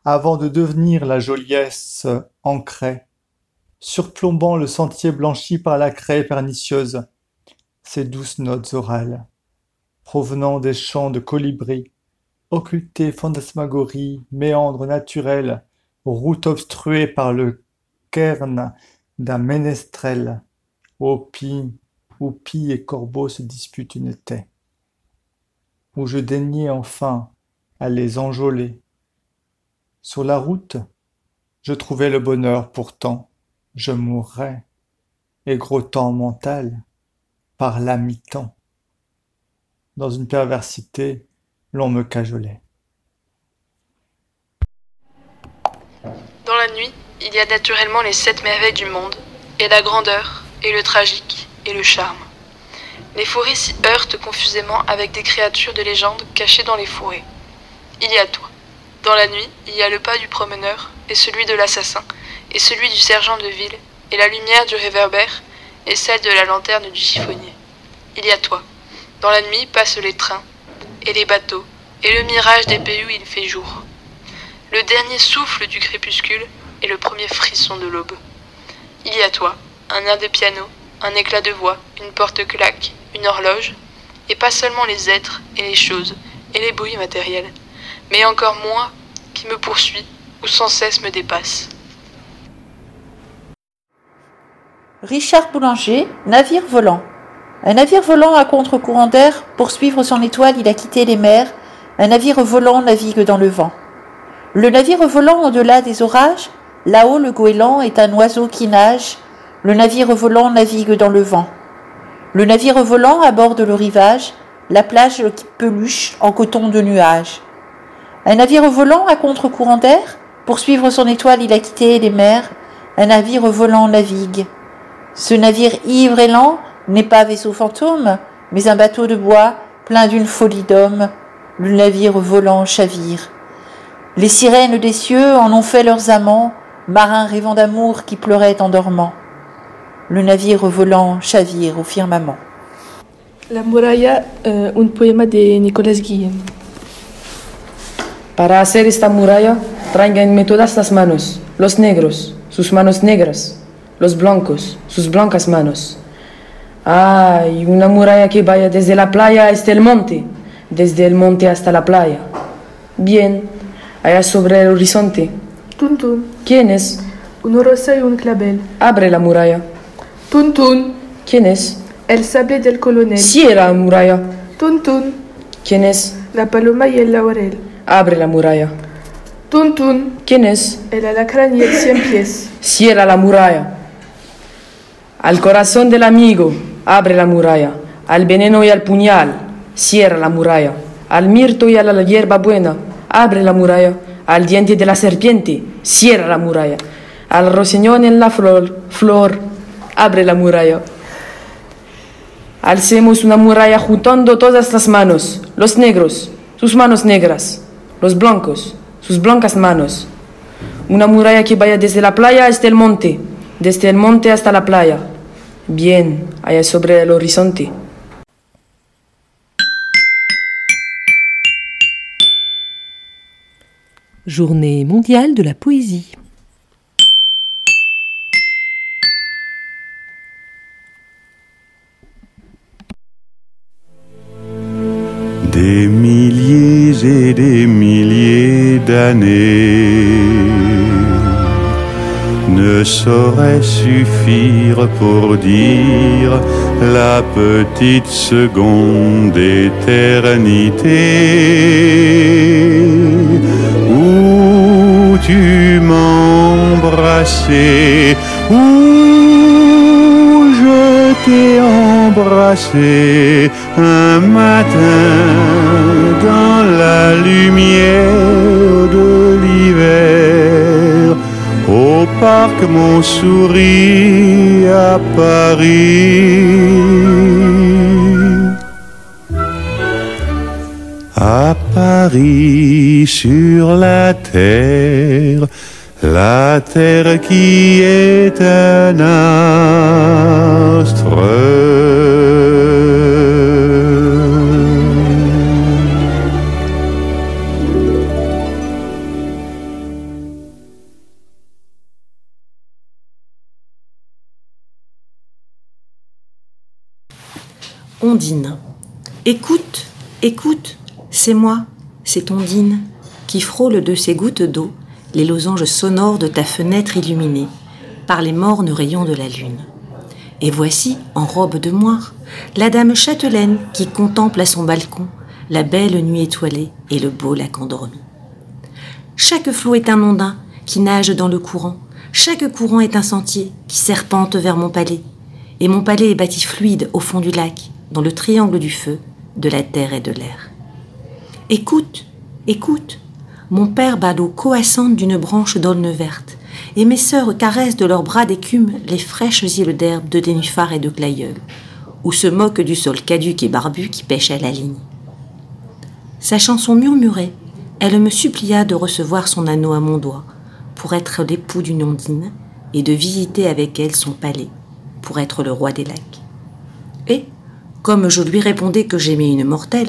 avant de devenir la joliesse ancrée, surplombant le sentier blanchi par la craie pernicieuse, ces douces notes orales, provenant des chants de colibri, occultées fantasmagories, méandres naturels, route obstruée par le cairn d'un ménestrel, ô pie, où pie et corbeau se disputent une taie, où je daignais enfin à les enjôler. Sur la route, je trouvais le bonheur pourtant, je mourrais, temps mental, par la mi-temps. Dans une perversité, l'on me cajolait. Dans la nuit, il y a naturellement les sept merveilles du monde, et la grandeur, et le tragique, et le charme. Les forêts s'y heurtent confusément avec des créatures de légende cachées dans les forêts. Il y a toi. Dans la nuit, il y a le pas du promeneur, et celui de l'assassin, et celui du sergent de ville, et la lumière du réverbère, et celle de la lanterne du chiffonnier. Il y a toi. Dans la nuit passent les trains, et les bateaux, et le mirage des pays où il fait jour. Le dernier souffle du crépuscule et le premier frisson de l'aube. Il y a toi, un air de piano, un éclat de voix, une porte claque, une horloge, et pas seulement les êtres et les choses et les bruits matériels, mais encore moi qui me poursuit ou sans cesse me dépasse. Richard Boulanger, navire volant. Un navire volant à contre-courant d'air, pour suivre son étoile, il a quitté les mers. Un navire volant navigue dans le vent. Le navire volant au-delà des orages, là-haut le goéland est un oiseau qui nage. Le navire volant navigue dans le vent. Le navire volant aborde le rivage, la plage qui peluche en coton de nuages. Un navire volant à contre-courant d'air, pour suivre son étoile, il a quitté les mers. Un navire volant navigue. Ce navire ivre et lent n'est pas vaisseau fantôme, mais un bateau de bois plein d'une folie d'hommes. Le navire volant chavire. Les sirènes des cieux en ont fait leurs amants, marins rêvant d'amour qui pleuraient en dormant. Le navire volant chavire au firmament. La muralla, uh, un poema de Nicolas Guillen. Para hacer esta muralla, tráiganme todas las manos, los negros, sus manos negras, los blancos, sus blancas manos. Ay, una muralla que vaya desde la playa hasta el monte, desde el monte hasta la playa. Bien, allá sobre el horizonte. Tuntun. ¿Quién es? Un rosa y un clavel. Abre la muralla. Tuntun. ¿Quién es? El sable del colonel. Cierra la muralla. Tuntun. ¿Quién es? La paloma y el laurel. Abre la muralla. Tuntun. ¿Quién es? El alacrán y el cien pies. Cierra la muralla. Al corazón del amigo, abre la muralla. Al veneno y al puñal, cierra la muralla. Al mirto y a la hierba buena, abre la muralla. Al diente de la serpiente, cierra la muralla. Al roseñón en la flor, flor, abre la muralla. Alcemos una muralla juntando todas las manos, los negros, sus manos negras, los blancos, sus blancas manos. Una muralla que vaya desde la playa hasta el monte, desde el monte hasta la playa, bien allá sobre el horizonte. Journée mondiale de la poésie. Des milliers et des milliers d'années ne sauraient suffire pour dire la petite seconde d'éternité. Où tu m'embrassais, où je t'ai embrassé un matin dans la lumière de l'hiver parc Montsouris à Paris. À Paris sur la terre, la terre qui est un astre. Ondine. Écoute, écoute, c'est moi, c'est Ondine, qui frôle de ses gouttes d'eau les losanges sonores de ta fenêtre illuminée par les mornes rayons de la lune. Et voici, en robe de moire, la dame châtelaine qui contemple à son balcon la belle nuit étoilée et le beau lac endormi. Chaque flot est un ondin qui nage dans le courant, chaque courant est un sentier qui serpente vers mon palais, et mon palais est bâti fluide au fond du lac, dans le triangle du feu, de la terre et de l'air. Écoute, écoute, mon père bat l'eau coassante d'une branche d'aulne verte, et mes sœurs caressent de leurs bras d'écume les fraîches îles d'herbe de nénuphars et de glaïeuls, ou se moquent du sol caduc et barbu qui pêche à la ligne. Sa chanson murmurait, elle me supplia de recevoir son anneau à mon doigt, pour être l'époux d'une ondine, et de visiter avec elle son palais, pour être le roi des lacs. Comme je lui répondais que j'aimais une mortelle,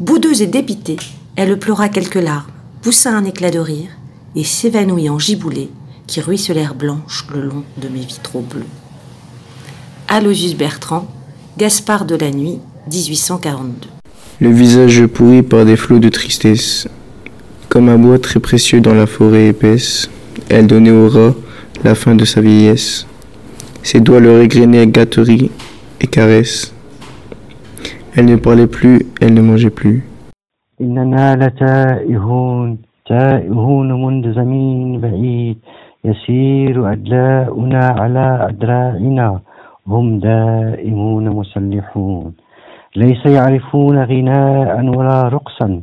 boudeuse et dépitée, elle pleura quelques larmes, poussa un éclat de rire, et s'évanouit en giboulées qui ruisselèrent blanches le long de mes vitraux bleus. Aloysius Bertrand, Gaspard de la Nuit, 1842. Le visage pourri par des flots de tristesse, comme un bois très précieux dans la forêt épaisse, elle donnait au rat la fin de sa vieillesse. Ses doigts le régrenaient gâteries et caresses. Elle ne parlait plus, elle ne mangeait plus. إننا لتائهون تائهون منذ زمين بعيد يسير أدلاؤنا على أدراعنا هم دائمون مسلحون. ليس يعرفون غناء ولا رقصا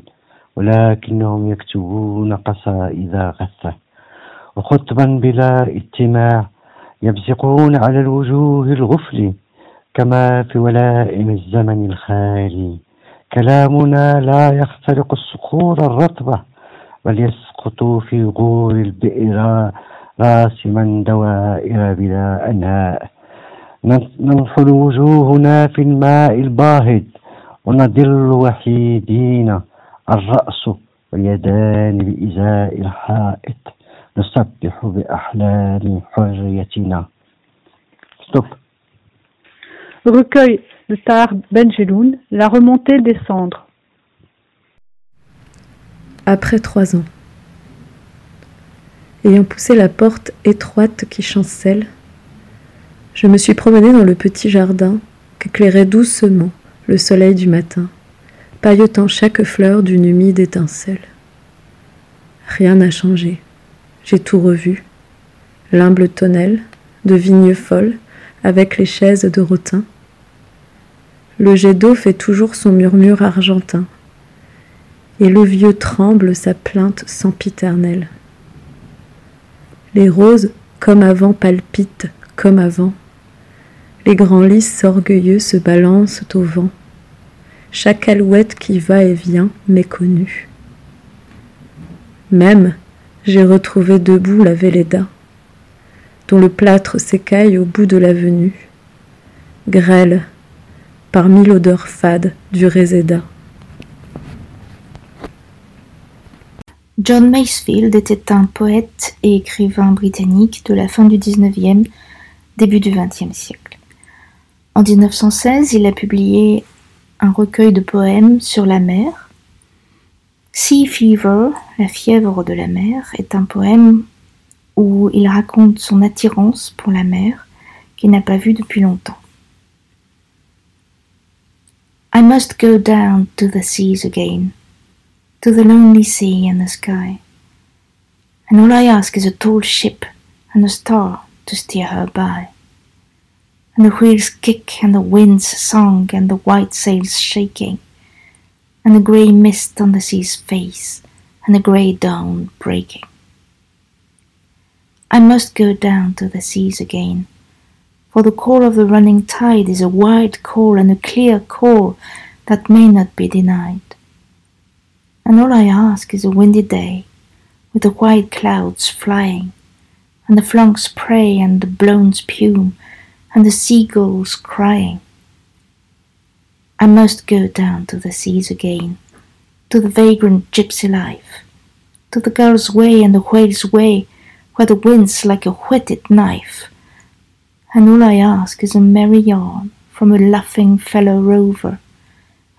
ولكنهم يكتبون قصائد غثة. وخطبا بلا اجتماع يبزقون على الوجوه الغفل. كما في ولائم الزمن الخالي. كلامنا لا يخترق الصخور الرطبة بل يسقط في غور البئر راسما دوائر بلا أنهاء. ننحل وجوهنا في الماء الباهظ ونضل وحيدين الرأس واليدان بإزاء الحائط. نسبح بأحلام حريتنا. Stop. Recueil de Tahar Benjeloun, La remontée des cendres. Après trois ans. Ayant poussé la porte étroite qui chancelle, je me suis promenée dans le petit jardin qu'éclairait doucement le soleil du matin, pailletant chaque fleur d'une humide étincelle. Rien n'a changé. J'ai tout revu. L'humble tonnelle de vignes folles avec les chaises de rotin. Le jet d'eau fait toujours son murmure argentin, et le vieux tremble sa plainte sempiternelle. Les roses, comme avant, palpitent, comme avant, Les grands lys orgueilleux se balancent au vent. Chaque alouette qui va et vient m'est connue. Même, j'ai retrouvé debout la Véleda, dont le plâtre s'écaille au bout de l'avenue, grêle, parmi l'odeur fade du réséda. John Masefield était un poète et écrivain britannique de la fin du XIXe, début du XXe siècle. En 1916, il a publié un recueil de poèmes sur la mer. Sea Fever, la fièvre de la mer, est un poème où il raconte son attirance pour la mer qu'il n'a pas vue depuis longtemps. I must go down to the seas again, to the lonely sea and the sky, and all I ask is a tall ship and a star to steer her by. And the wheels kick and the wind's song and the white sails shaking, and the grey mist on the sea's face and the grey dawn breaking. I must go down to the seas again, for the call of the running tide is a wide call and a clear call that may not be denied. And all I ask is a windy day, with the white clouds flying, and the flunk's prey and the blown spume, and the seagulls crying. I must go down to the seas again, to the vagrant gypsy life, to the girl's way and the whale's way, where the wind's like a whetted knife and all I ask is a merry yarn from a laughing fellow rover,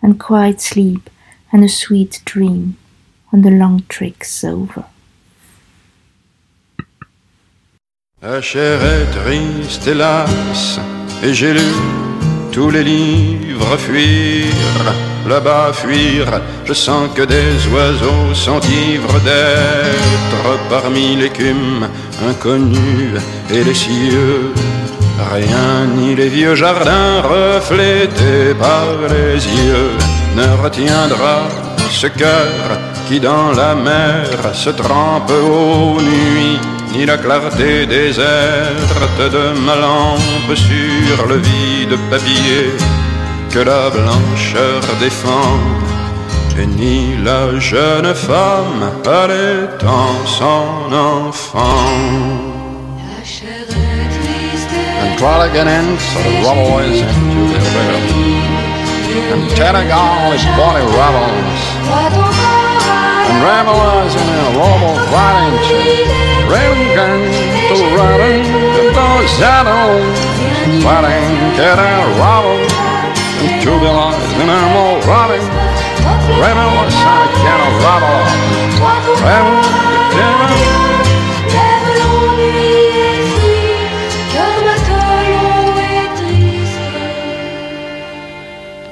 and quiet sleep and a sweet dream when the long trick's over. La chair est triste, hélas, et j'ai lu tous les livres fuir, là-bas fuir. Je sens que des oiseaux sont ivres d'être parmi l'écume inconnue et les cieux. Rien ni les vieux jardins reflétés par les yeux ne retiendra ce cœur qui dans la mer se trempe aux nuits, ni la clarté déserte de ma lampe sur le vide papier que la blancheur défend, et ni la jeune femme allaitant son enfant. And Trolliganense the rubble is into the river. And Tenagal is body rebels. And revelers in a rubble riding Reagan to Redding to those saddles. Fighting, get a rubble.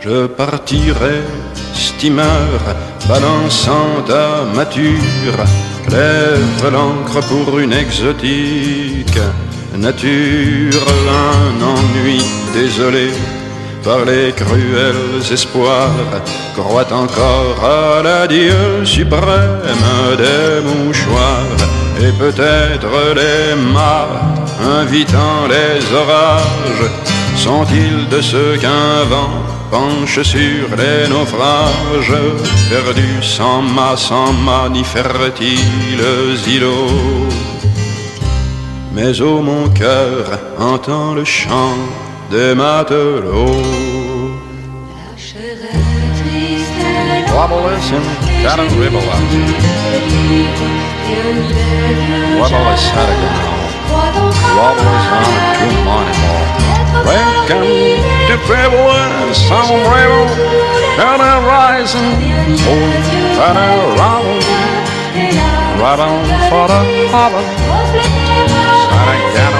Je partirai, steamer, balançant ta mature, lève l'encre pour une exotique nature, un ennui désolé par les cruels espoirs, croit encore à l'adieu suprême des mouchoirs, et peut-être les mâts invitant les orages, sont-ils de ceux qu'un vent penche sur les naufrages, perdus sans mât, sans mât, ni fertiles îlots. Mais oh mon cœur entend le chant des matelots. Wobble listen, kind of ribble Wobble us had a good Wobble on a true morning ball. Welcome to Pebble and some rebel. Down and rising, oh, and round, Right on for the holler. Shining down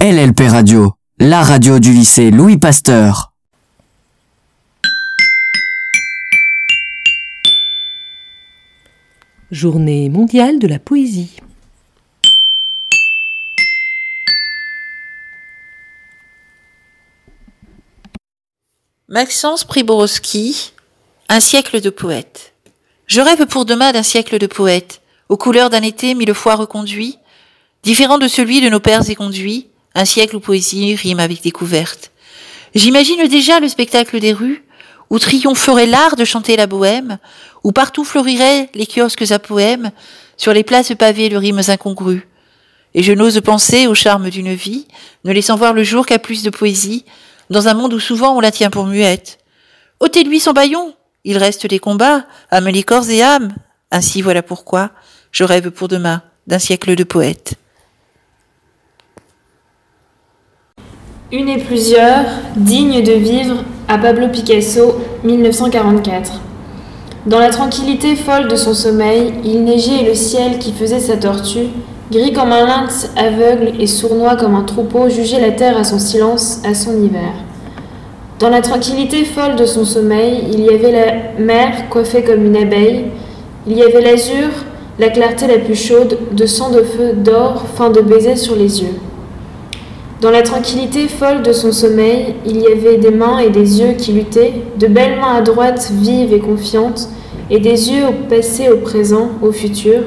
LLP Radio, la radio du lycée Louis Pasteur. Journée mondiale de la poésie. Maxence Priborowski, Un siècle de poètes. Je rêve pour demain d'un siècle de poètes, aux couleurs d'un été mille fois reconduit, différent de celui de nos pères éconduits, un siècle où poésie rime avec découverte. J'imagine déjà le spectacle des rues, où triompherait l'art de chanter la bohème, où partout fleuriraient les kiosques à poèmes, sur les places pavées de rimes incongrues. Et je n'ose penser au charme d'une vie, ne laissant voir le jour qu'à plus de poésie, dans un monde où souvent on la tient pour muette. ôtez-lui son baillon, il reste des combats, âme les corps et âmes. Ainsi voilà pourquoi je rêve pour demain d'un siècle de poètes. Une et plusieurs, dignes de vivre, à Pablo Picasso, 1944. Dans la tranquillité folle de son sommeil, il neigeait le ciel qui faisait sa tortue, gris comme un lynx, aveugle et sournois comme un troupeau, jugeait la terre à son silence, à son hiver. Dans la tranquillité folle de son sommeil, il y avait la mer coiffée comme une abeille, il y avait l'azur, la clarté la plus chaude, de sang de feu, d'or, fin de baiser sur les yeux. Dans la tranquillité folle de son sommeil, il y avait des mains et des yeux qui luttaient, de belles mains à droite vives et confiantes, et des yeux au passé, au présent, au futur,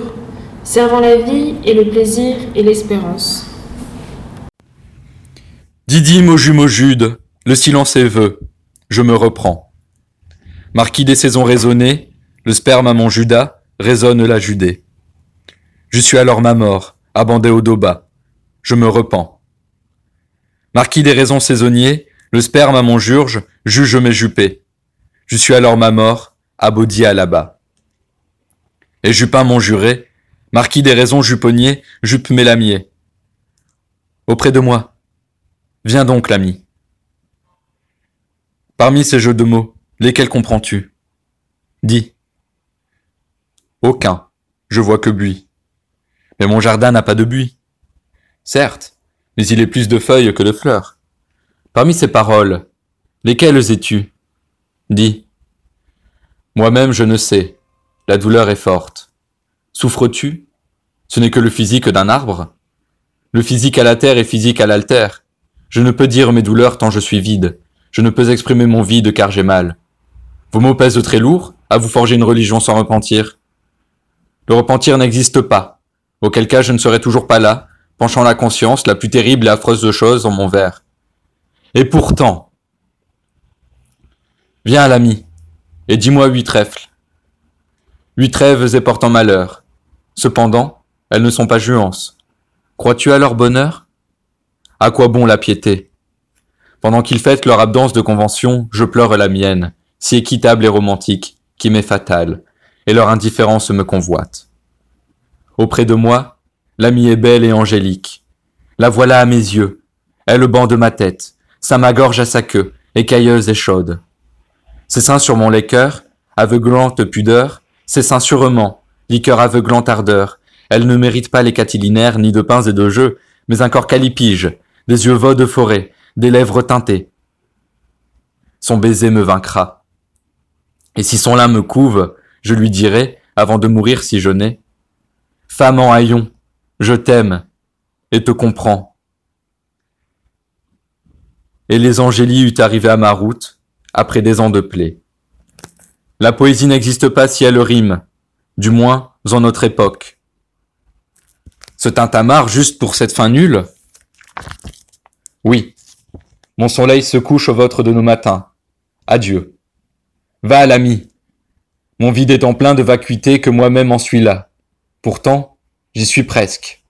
servant la vie et le plaisir et l'espérance. Didi Moju Jude, le silence est vœu, je me reprends. Marquis des saisons raisonnées, le sperme à mon Judas résonne la Judée. Je suis alors ma mort, abandé au dos bas. Je me repens. Marquis des raisons saisonniers, le sperme à mon jurge juge mes jupés. Je suis alors ma mort, abodi à là-bas. Et Jupin mon juré, marquis des raisons juponniers, jupe mes lamiers. Auprès de moi. Viens donc, l'ami. Parmi ces jeux de mots, lesquels comprends-tu? Dis. Aucun. Je vois que buis. Mais mon jardin n'a pas de buis. Certes, mais il est plus de feuilles que de fleurs. Parmi ces paroles, lesquelles es-tu? Dis. Moi-même je ne sais, la douleur est forte. Souffres-tu? Ce n'est que le physique d'un arbre Le physique à la terre est physique à l'altère. Je ne peux dire mes douleurs tant je suis vide. Je ne peux exprimer mon vide car j'ai mal. Vos mots pèsent très lourd à vous forger une religion sans repentir. Le repentir n'existe pas, auquel cas je ne serais toujours pas là, penchant la conscience, la plus terrible et affreuse de choses, en mon verre. Et pourtant, viens l'ami, et dis-moi huit trèfles. Huit trêves et portant malheur. Cependant, elles ne sont pas juances. Crois-tu à leur bonheur? À quoi bon la piété? Pendant qu'ils fêtent leur absence de convention, je pleure la mienne, si équitable et romantique, qui m'est fatale, et leur indifférence me convoite. Auprès de moi, L'amie est belle et angélique. La voilà à mes yeux. Elle bande ma tête. Ça m'agorge à sa queue, écailleuse et chaude. Ses seins sur mon cœur, aveuglante pudeur, ses seins sûrement, liqueur aveuglante ardeur. Elle ne mérite pas les catilinaires ni de pains et de jeux, mais un corps calipige, des yeux veaux de forêt, des lèvres teintées. Son baiser me vaincra. Et si son lin me couve, je lui dirai, avant de mourir si je n'ai, Femme en haillons, je t'aime et te comprends. Et les angélies eût arrivé à ma route, après des ans de plaies. La poésie n'existe pas si elle rime, du moins en notre époque. Ce tintamarre juste pour cette fin nulle? Oui, mon soleil se couche au vôtre de nos matins. Adieu. Va, l'ami. Mon vide est en plein de vacuité que moi-même en suis là. Pourtant, J'y suis presque.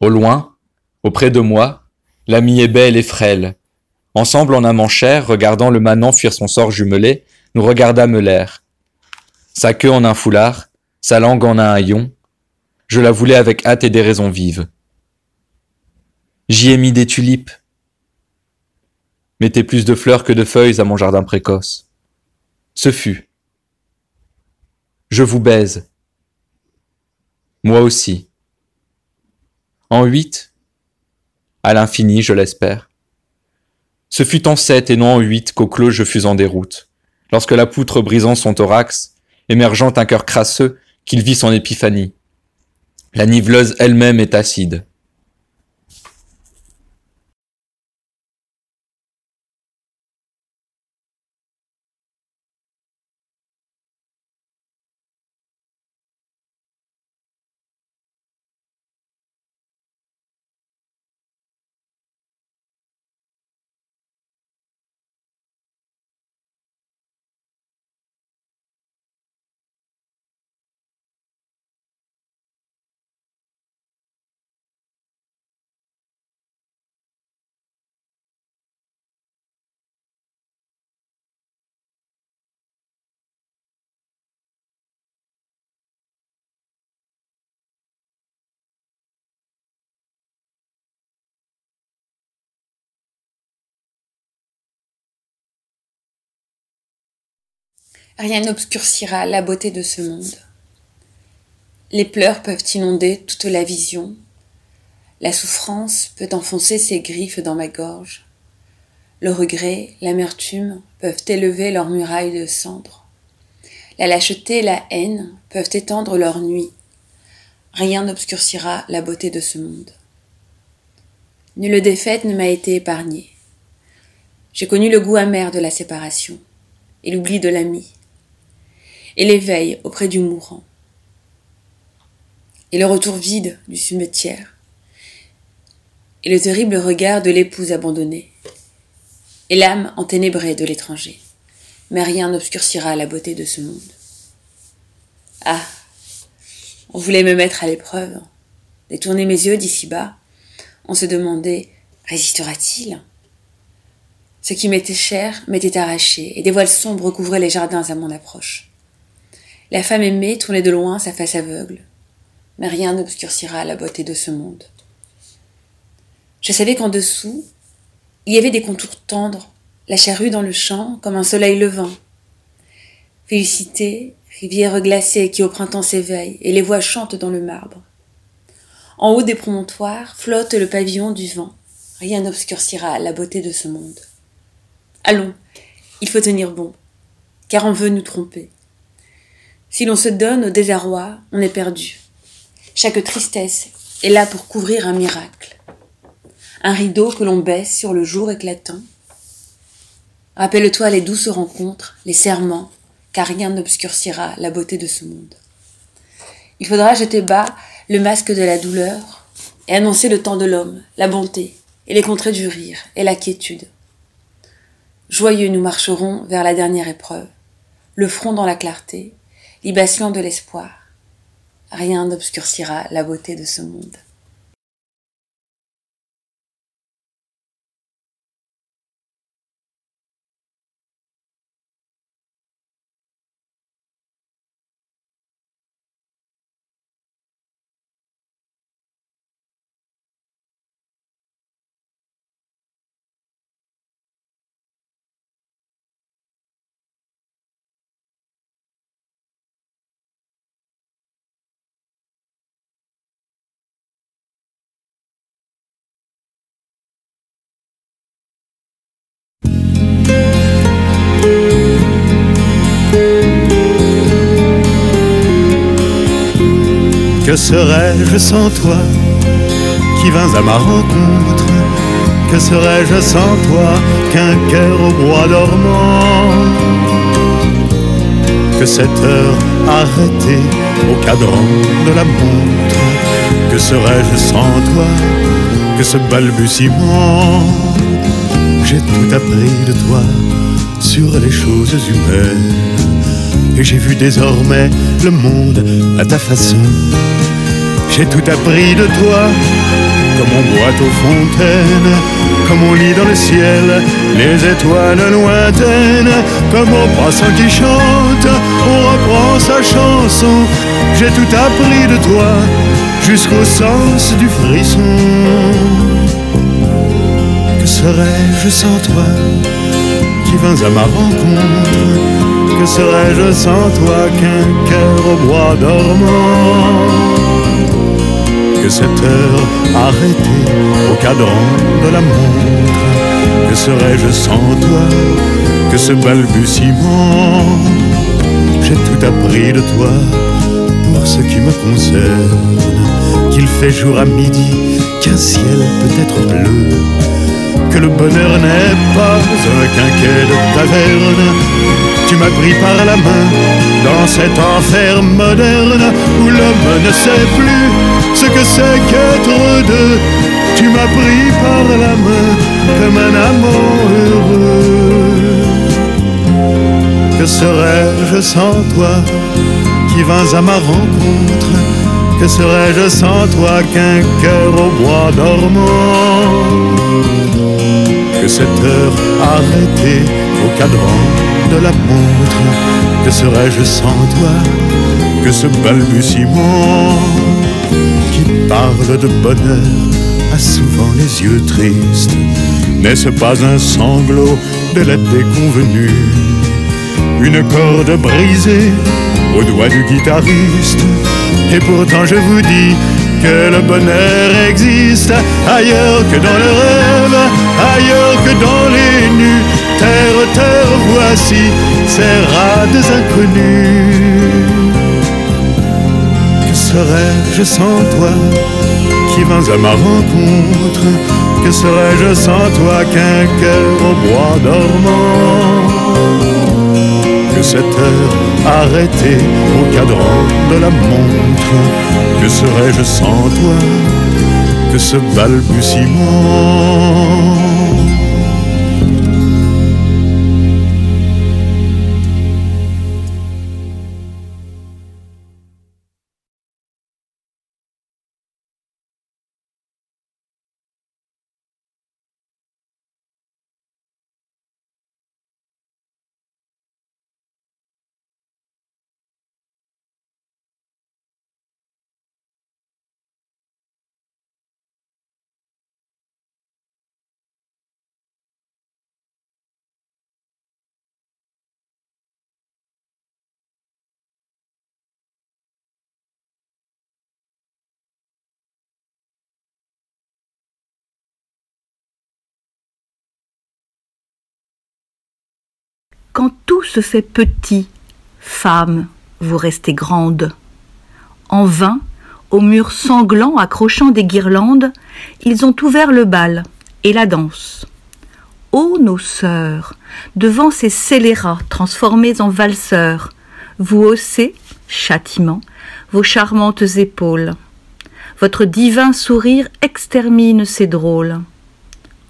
Au loin, auprès de moi, l'ami est belle et frêle. Ensemble en amant cher, regardant le manant fuir son sort jumelé, nous regardâmes l'air. Sa queue en un foulard, sa langue en un haillon, je la voulais avec hâte et des raisons vives. J'y ai mis des tulipes. Mettez plus de fleurs que de feuilles à mon jardin précoce. Ce fut. Je vous baise, moi aussi. En huit, à l'infini, je l'espère. Ce fut en sept et non en huit qu'au clos je fus en déroute, lorsque la poutre brisant son thorax, émergeant un cœur crasseux, qu'il vit son épiphanie. La niveleuse elle-même est acide. Rien n'obscurcira la beauté de ce monde. Les pleurs peuvent inonder toute la vision. La souffrance peut enfoncer ses griffes dans ma gorge. Le regret, l'amertume peuvent élever leurs murailles de cendres. La lâcheté et la haine peuvent étendre leurs nuits. Rien n'obscurcira la beauté de ce monde. Nulle défaite ne m'a été épargnée. J'ai connu le goût amer de la séparation et l'oubli de l'ami et l'éveil auprès du mourant, et le retour vide du cimetière, et le terrible regard de l'épouse abandonnée, et l'âme enténébrée de l'étranger. Mais rien n'obscurcira la beauté de ce monde. Ah, on voulait me mettre à l'épreuve, détourner mes yeux d'ici bas. On se demandait, résistera-t-il? Ce qui m'était cher m'était arraché, et des voiles sombres couvraient les jardins à mon approche. La femme aimée tournait de loin sa face aveugle, mais rien n'obscurcira la beauté de ce monde. Je savais qu'en dessous, il y avait des contours tendres, la charrue dans le champ comme un soleil levant. Félicité, rivière glacée qui au printemps s'éveille, et les voix chantent dans le marbre. En haut des promontoires flotte le pavillon du vent. Rien n'obscurcira la beauté de ce monde. Allons, il faut tenir bon, car on veut nous tromper. Si l'on se donne au désarroi, on est perdu. Chaque tristesse est là pour couvrir un miracle. Un rideau que l'on baisse sur le jour éclatant. Rappelle-toi les douces rencontres, les serments, car rien n'obscurcira la beauté de ce monde. Il faudra jeter bas le masque de la douleur et annoncer le temps de l'homme, la bonté et les contrées du rire et la quiétude. Joyeux nous marcherons vers la dernière épreuve, le front dans la clarté, libation de l'espoir. Rien n'obscurcira la beauté de ce monde. Serais-je sans toi qui vins à ma rencontre? Que serais-je sans toi qu'un cœur au bois dormant? Que cette heure arrêtée au cadran de la montre? Que serais-je sans toi que ce balbutiement? J'ai tout appris de toi sur les choses humaines et j'ai vu désormais le monde à ta façon. J'ai tout appris de toi, comme on boit aux fontaines, comme on lit dans le ciel les étoiles lointaines, comme au passant qui chante, on reprend sa chanson. J'ai tout appris de toi, jusqu'au sens du frisson. Que serais-je sans toi, qui vins à ma rencontre? Que serais-je sans toi qu'un cœur au bois dormant que cette heure arrêtée au cadran de la montre, que serais-je sans toi, que ce balbutiement J'ai tout appris de toi pour ce qui me concerne, qu'il fait jour à midi, qu'un ciel peut être bleu, que le bonheur n'est pas un quinquet de taverne. Tu m'as pris par la main dans cet enfer moderne où l'homme ne sait plus ce que c'est qu'être deux. Tu m'as pris par la main comme un amant heureux. Que serais-je sans toi qui vins à ma rencontre? Que serais-je sans toi qu'un cœur au bois dormant? Que cette heure arrêtée au cadran de la montre Que serais-je sans toi que ce balbutiement qui parle de bonheur a souvent les yeux tristes? N'est-ce pas un sanglot de la déconvenue? Une corde brisée au doigt du guitariste? Et pourtant je vous dis que le bonheur existe ailleurs que dans le rêve, ailleurs que dans les nus. Terre, terre, voici ces rades inconnus. Que serais-je sans toi qui vins à ma rencontre? Que serais-je sans toi qu'un cœur au bois dormant? Que cette heure arrêtée au cadran de la montre? Que serais-je sans toi que ce balbutiement? Tout se fait petit, femme, vous restez grande. En vain, aux murs sanglants accrochant des guirlandes, ils ont ouvert le bal et la danse. Ô nos sœurs, devant ces scélérats transformés en valseurs, vous haussez, châtiment, vos charmantes épaules. Votre divin sourire extermine ces drôles.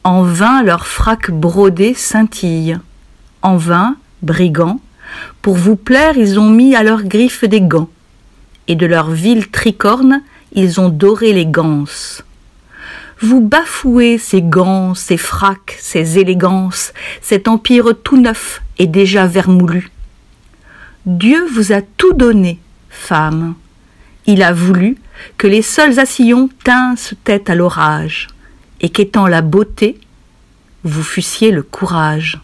En vain leurs fracs brodés scintillent. En vain, brigands, pour vous plaire, ils ont mis à leurs griffes des gants, et de leurs viles tricornes, ils ont doré les ganses. Vous bafouez ces gants, ces fracs, ces élégances, cet empire tout neuf et déjà vermoulu. Dieu vous a tout donné, femme. Il a voulu que les seuls assillons tinssent tête à l'orage, et qu'étant la beauté, vous fussiez le courage.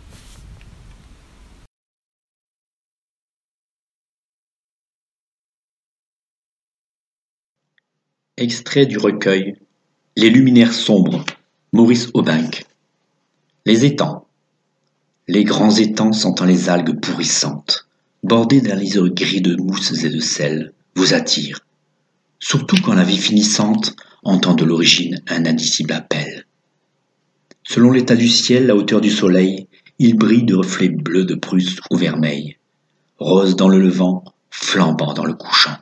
Extrait du recueil Les luminaires sombres, Maurice Aubinck. Les étangs. Les grands étangs sentant les algues pourrissantes, bordés d'un liseré gris de mousses et de sel, vous attirent, surtout quand la vie finissante entend de l'origine un indicible appel. Selon l'état du ciel, la hauteur du soleil, il brille de reflets bleus de Prusse ou vermeil, rose dans le levant, flambant dans le couchant.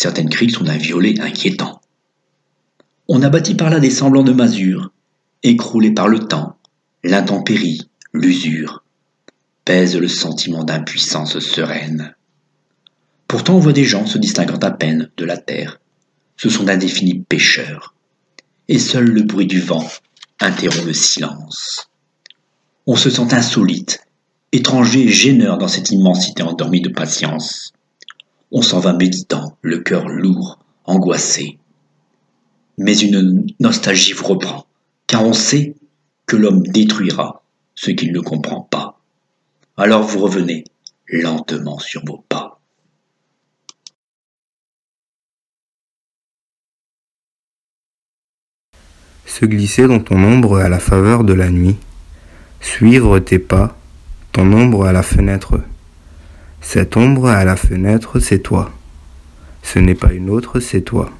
Certaines criques sont d'un violet inquiétant. On a bâti par là des semblants de masures, écroulés par le temps, l'intempérie, l'usure. Pèse le sentiment d'impuissance sereine. Pourtant on voit des gens se distinguant à peine de la terre. Ce sont d'indéfinis pêcheurs. Et seul le bruit du vent interrompt le silence. On se sent insolite, étranger gêneur dans cette immensité endormie de patience on s'en va méditant, le cœur lourd, angoissé. Mais une nostalgie vous reprend, car on sait que l'homme détruira ce qu'il ne comprend pas. Alors vous revenez lentement sur vos pas. se glisser dans ton ombre à la faveur de la nuit, suivre tes pas, ton ombre à la fenêtre. Cette ombre à la fenêtre, c'est toi. Ce n'est pas une autre, c'est toi.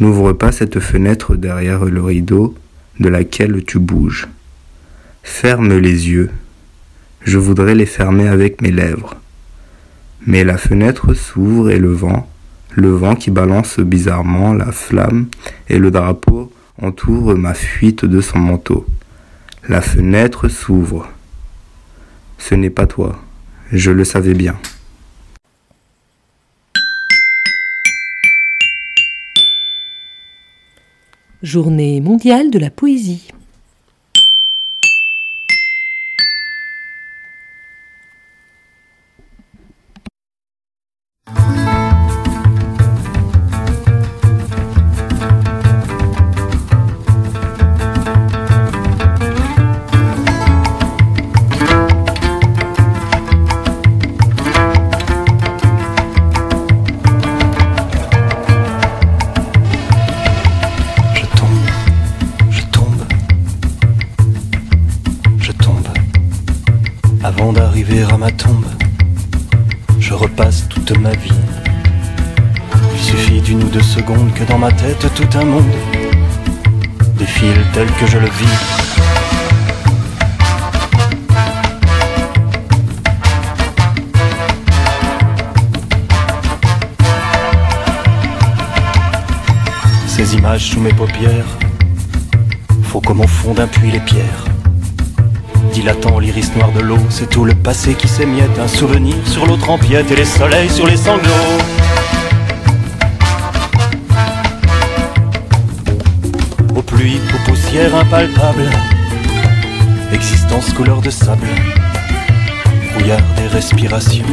N'ouvre pas cette fenêtre derrière le rideau de laquelle tu bouges. Ferme les yeux. Je voudrais les fermer avec mes lèvres. Mais la fenêtre s'ouvre et le vent, le vent qui balance bizarrement la flamme et le drapeau entoure ma fuite de son manteau. La fenêtre s'ouvre. Ce n'est pas toi, je le savais bien. Journée mondiale de la poésie. Avant d'arriver à ma tombe, je repasse toute ma vie. Il suffit d'une ou deux secondes que dans ma tête tout un monde défile tel que je le vis. Ces images sous mes paupières, faut comme au fond d'un puits les pierres. Dilatant l'iris noir de l'eau, c'est tout le passé qui s'émiette, un souvenir sur l'autre empiète et les soleils sur les sanglots. Aux pluies, aux poussières impalpables, existence couleur de sable, brouillard des respirations.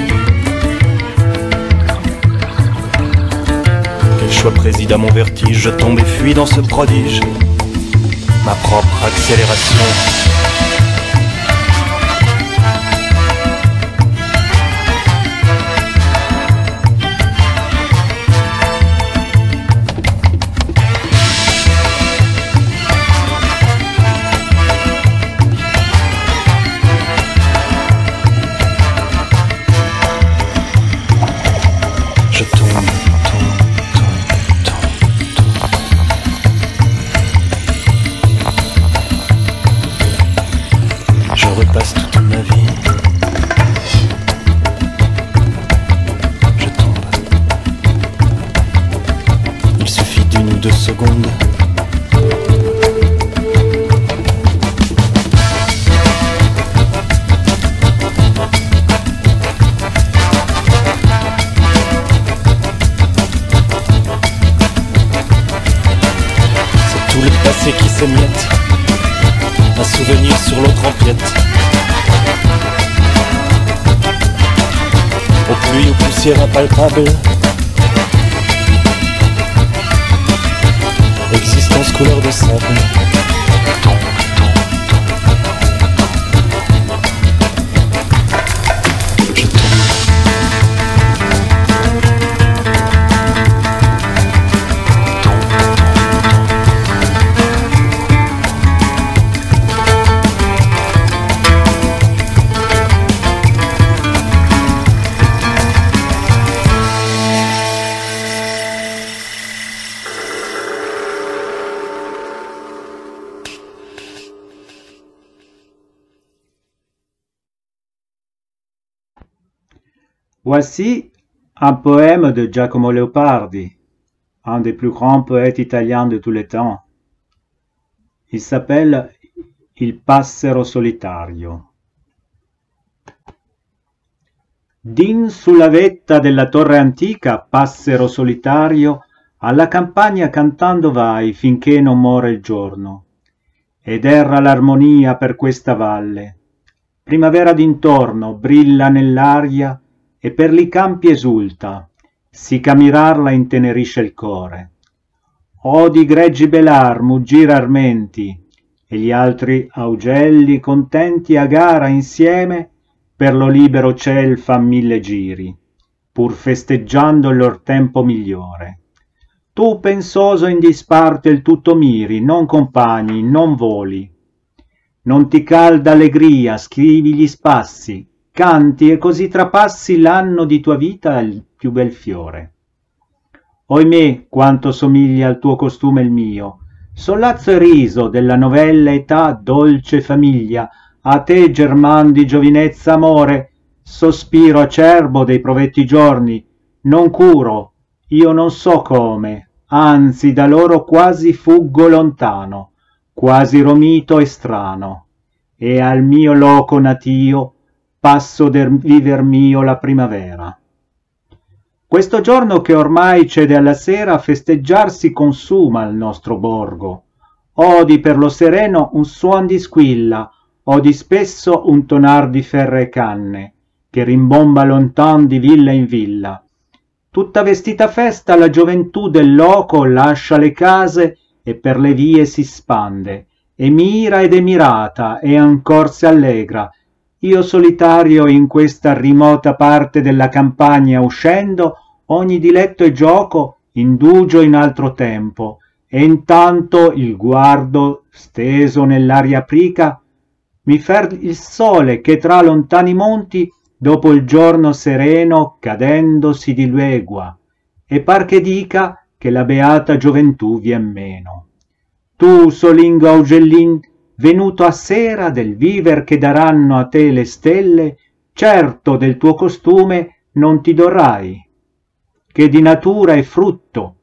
Quel choix préside à mon vertige, je tombe et fuis dans ce prodige, ma propre accélération. Poussières impalpables. Existence couleur de sable. Voici un poème de Giacomo Leopardi, un des plus grands poètes italiens de tous les temps. Il s'appelle Il passero solitario. Din sulla vetta della torre antica, passero solitario, alla campagna cantando vai finché non muore il giorno. Ed erra l'armonia per questa valle. Primavera d'intorno brilla nell'aria e per li campi esulta, si camirarla intenerisce il core. Odi greggi belar, muggir armenti, e gli altri augelli contenti a gara insieme per lo libero ciel fan mille giri, pur festeggiando il lor tempo migliore. Tu pensoso in disparte il tutto miri, non compagni, non voli. Non ti calda allegria, scrivi gli spassi, canti e così trapassi l'anno di tua vita il più bel fiore. Oimè, quanto somiglia al tuo costume il mio, sollazzo e riso della novella età dolce famiglia, a te german di giovinezza amore, sospiro acerbo dei provetti giorni, non curo, io non so come, anzi da loro quasi fuggo lontano, quasi romito e strano, e al mio loco natio passo del viver mio la primavera. Questo giorno che ormai cede alla sera festeggiar si consuma il nostro borgo. Odi per lo sereno un suon di squilla, odi spesso un tonar di ferre e canne, che rimbomba lontan di villa in villa. Tutta vestita festa la gioventù del loco lascia le case e per le vie si spande, e mira ed è mirata, e ancor si allegra. Io solitario in questa rimota parte della campagna uscendo, ogni diletto e gioco indugio in altro tempo, e intanto il guardo steso nell'aria aprica mi fer il sole che tra lontani monti dopo il giorno sereno cadendo si diluegua e par che dica che la beata gioventù vien meno. Tu solingo augellin venuto a sera del viver che daranno a te le stelle certo del tuo costume non ti dorrai che di natura è frutto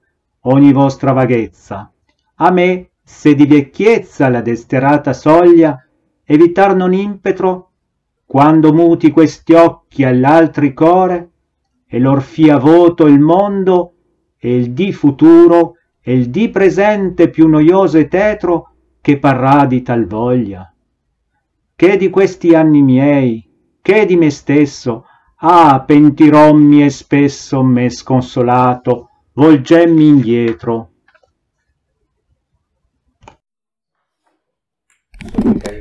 ogni vostra vaghezza. A me se di vecchiezza la desterata soglia evitar non impetro quando muti questi occhi all'altri core e lor fia voto il mondo e il dì futuro e il dì presente più noioso e tetro che parrà di tal voglia che di questi anni miei che di me stesso ah pentirommi e spesso me sconsolato volgemmi indietro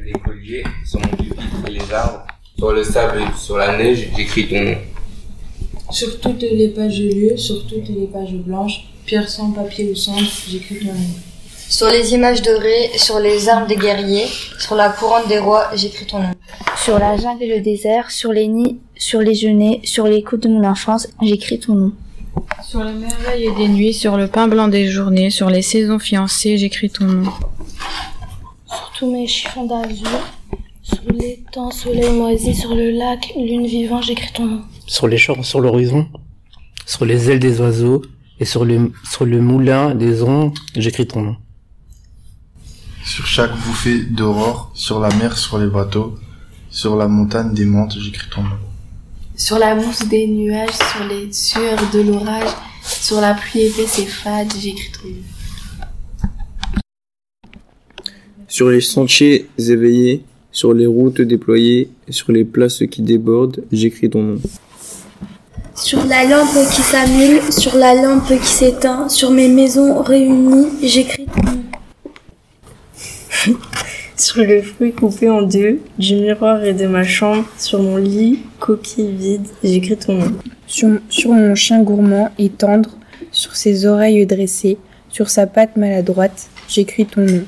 les colliers sur mon pupitre et les arbres. Sur le sable et sur la neige, j'écris ton nom. Sur toutes les pages bleues, sur toutes les pages blanches, pierre sans papier ou sang, j'écris ton nom. Sur les images dorées, sur les armes des guerriers, sur la couronne des rois, j'écris ton nom. Sur la jungle et le désert, sur les nids, sur les genêts, sur les côtes de mon enfance, j'écris ton nom. Sur les merveilles des nuits, sur le pain blanc des journées, sur les saisons fiancées, j'écris ton nom. Sur tous mes chiffons d'azur, sur l'étang, soleil moisi, sur le lac, lune vivante, j'écris ton nom. Sur les champs, sur l'horizon, sur les ailes des oiseaux et sur le, sur le moulin des ondes, j'écris ton nom. Sur chaque bouffée d'aurore, sur la mer, sur les bateaux, sur la montagne des montes, j'écris ton nom. Sur la mousse des nuages, sur les sueurs de l'orage, sur la pluie épaisse et fade, j'écris ton nom. Sur les sentiers éveillés, sur les routes déployées, sur les places qui débordent, j'écris ton nom. Sur la lampe qui s'annule, sur la lampe qui s'éteint, sur mes maisons réunies, j'écris ton nom. sur le fruit coupé en deux, du miroir et de ma chambre, sur mon lit, coquille vide, j'écris ton nom. Sur, sur mon chien gourmand et tendre, sur ses oreilles dressées, sur sa patte maladroite, j'écris ton nom.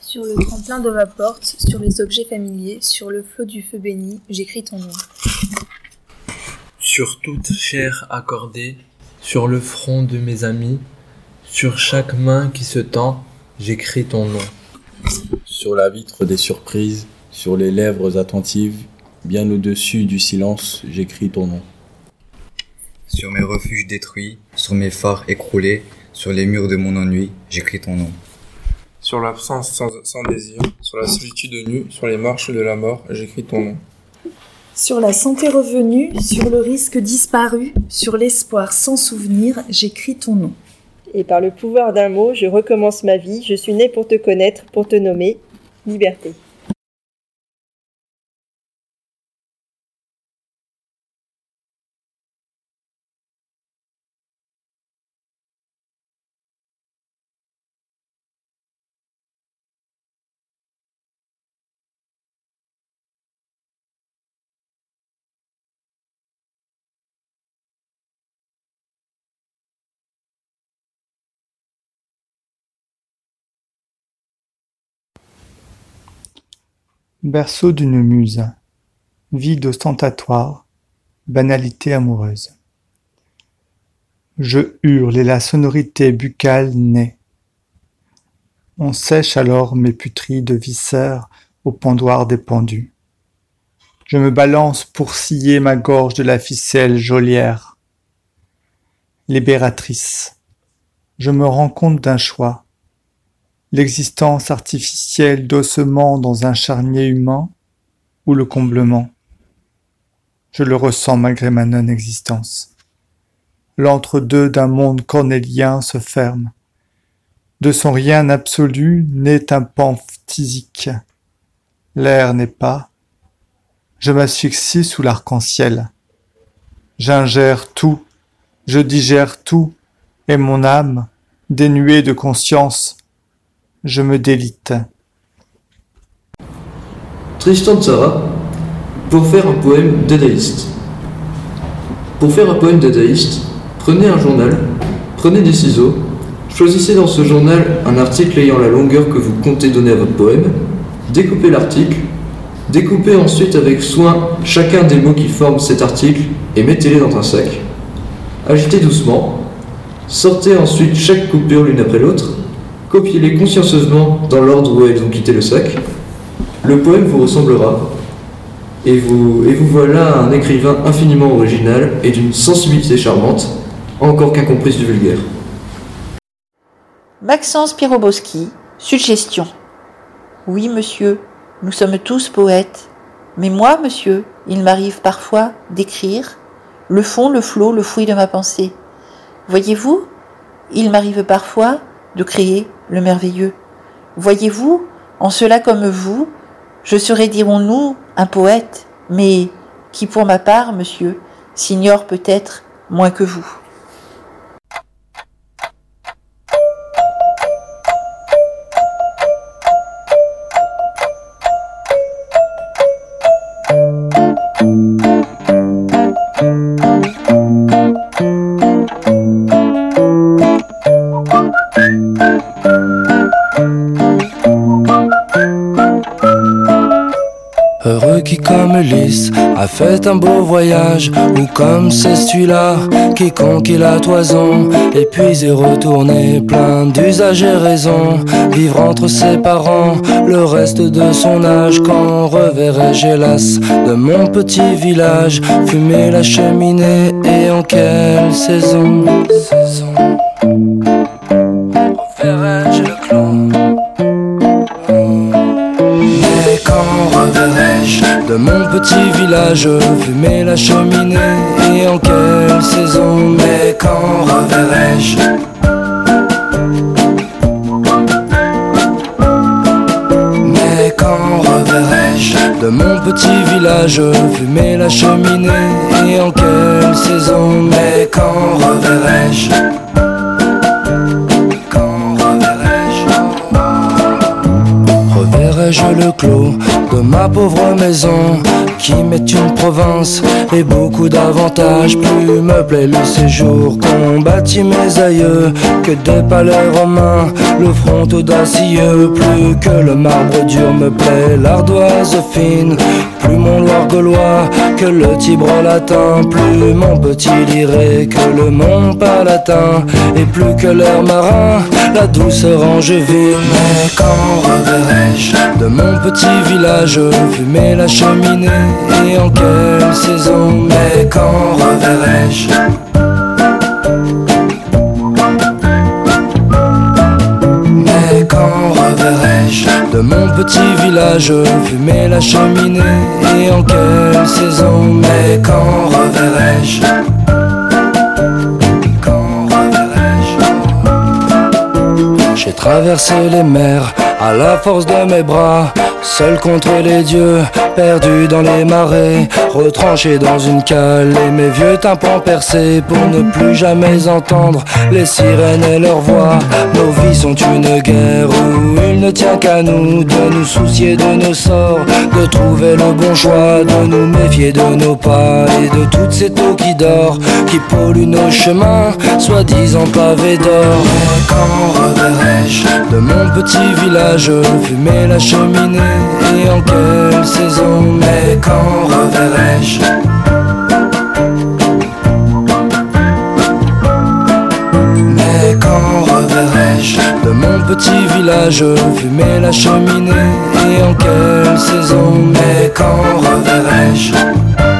Sur le tremplin de ma porte, sur les objets familiers, sur le flot du feu béni, j'écris ton nom. Sur toute chair accordée, sur le front de mes amis, sur chaque main qui se tend, j'écris ton nom. Sur la vitre des surprises, sur les lèvres attentives, bien au-dessus du silence, j'écris ton nom. Sur mes refuges détruits, sur mes phares écroulés, sur les murs de mon ennui, j'écris ton nom. Sur l'absence sans, sans désir, sur la solitude nue, sur les marches de la mort, j'écris ton nom. Sur la santé revenue, sur le risque disparu, sur l'espoir sans souvenir, j'écris ton nom. Et par le pouvoir d'un mot, je recommence ma vie, je suis né pour te connaître, pour te nommer, liberté. Berceau d'une muse, vide ostentatoire, banalité amoureuse. Je hurle et la sonorité buccale naît. On sèche alors mes putrides viscères au pendoir des pendus. Je me balance pour scier ma gorge de la ficelle geôlière. Libératrice, je me rends compte d'un choix. L'existence artificielle d'ossements dans un charnier humain ou le comblement. Je le ressens malgré ma non-existence. L'entre-deux d'un monde cornélien se ferme. De son rien absolu naît un pan physique. L'air n'est pas. Je m'asphyxie sous l'arc-en-ciel. J'ingère tout, je digère tout, et mon âme, dénuée de conscience, je me délite. Tristan Tzara, pour faire un poème dadaïste. Pour faire un poème dadaïste, prenez un journal, prenez des ciseaux, choisissez dans ce journal un article ayant la longueur que vous comptez donner à votre poème, découpez l'article, découpez ensuite avec soin chacun des mots qui forment cet article et mettez-les dans un sac. Agitez doucement, sortez ensuite chaque coupure l'une après l'autre, copiez-les consciencieusement dans l'ordre où elles ont quitté le sac. Le poème vous ressemblera, et vous, voilà un écrivain infiniment original et d'une sensibilité charmante, encore qu'incomprise du vulgaire. Maxence Piroboski, suggestion. Oui, monsieur, nous sommes tous poètes. Mais moi, monsieur, il m'arrive parfois d'écrire le fond, le flot, le fruit de ma pensée. Voyez-vous, il m'arrive parfois de créer le merveilleux. Voyez-vous, en cela comme vous, je serais, dirons-nous, un poète, mais qui, pour ma part, monsieur, s'ignore peut-être moins que vous. Fait un beau voyage Ou comme c'est celui-là qui conquit la toison Et puis est retourné plein d'usages et raisons Vivre entre ses parents le reste de son âge Quand reverrai-je hélas de mon petit village Fumer la cheminée et en quelle saison? De mon petit village fumer la cheminée et en quelle saison Mais quand reverrai-je? Mais quand reverrai-je? De mon petit village fumer la cheminée et en quelle saison Mais quand reverrai-je? Reverrai-je le clos ma pauvre maison qui m'est une province et beaucoup d'avantages. Plus me plaît le séjour qu'ont bâti mes aïeux Que des palais romains, le front audacieux. Plus que le marbre dur me plaît l'ardoise fine Mon Loire gaulois que le Tibre latin Plus mon petit liré que le Mont Palatin Et plus que l'air marin, la douceur angevine Mais quand reverrai-je de mon petit village Fumer la cheminée et en quelle saison? Mais quand reverrai-je quand reverrai-je de mon petit village Fumer la cheminée et en quelle saison Mais quand reverrai-je? J'ai traversé les mers à la force de mes bras, seul contre les dieux, perdu dans les marais, retranché dans une cale et mes vieux tympans percés pour ne plus jamais entendre les sirènes et leurs voix. Nos vies sont une guerre où il ne tient qu'à nous de nous soucier de nos sorts, de trouver le bon choix, de nous méfier de nos pas et de toutes ces eaux qui dort, qui polluent nos chemins, soi-disant pavés d'or. Quand reverrai-je de mon petit village village, fumer la cheminée. Et en quelle saison, mais quand reverrai-je? Mais quand reverrai-je? De mon petit village, fumer la cheminée. Et en quelle saison, mais quand reverrai-je?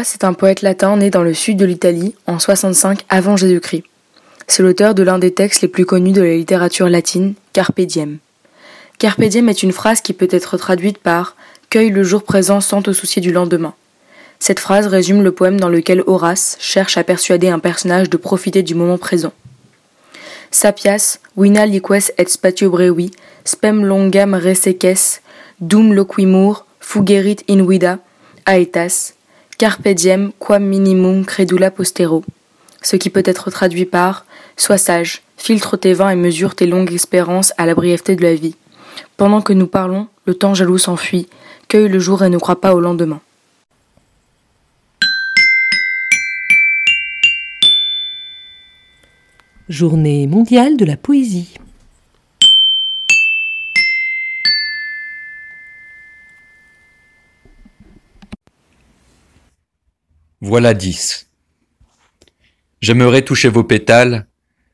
Horace est un poète latin né dans le sud de l'Italie en 65 avant Jésus-Christ. C'est l'auteur de l'un des textes les plus connus de la littérature latine, Carpe diem. Carpe diem est une phrase qui peut être traduite par Cueille le jour présent sans te soucier du lendemain. Cette phrase résume le poème dans lequel Horace cherche à persuader un personnage de profiter du moment présent. Sapias, vina liques et spatio brevi, spem longam reseques, dum loquimur, fugerit in vida, aetas, carpe diem quam minimum credula postero. Ce qui peut être traduit par Sois sage, filtre tes vins et mesure tes longues espérances à la brièveté de la vie. Pendant que nous parlons, le temps jaloux s'enfuit, cueille le jour et ne crois pas au lendemain. Journée mondiale de la poésie. Voilà dix. J'aimerais toucher vos pétales,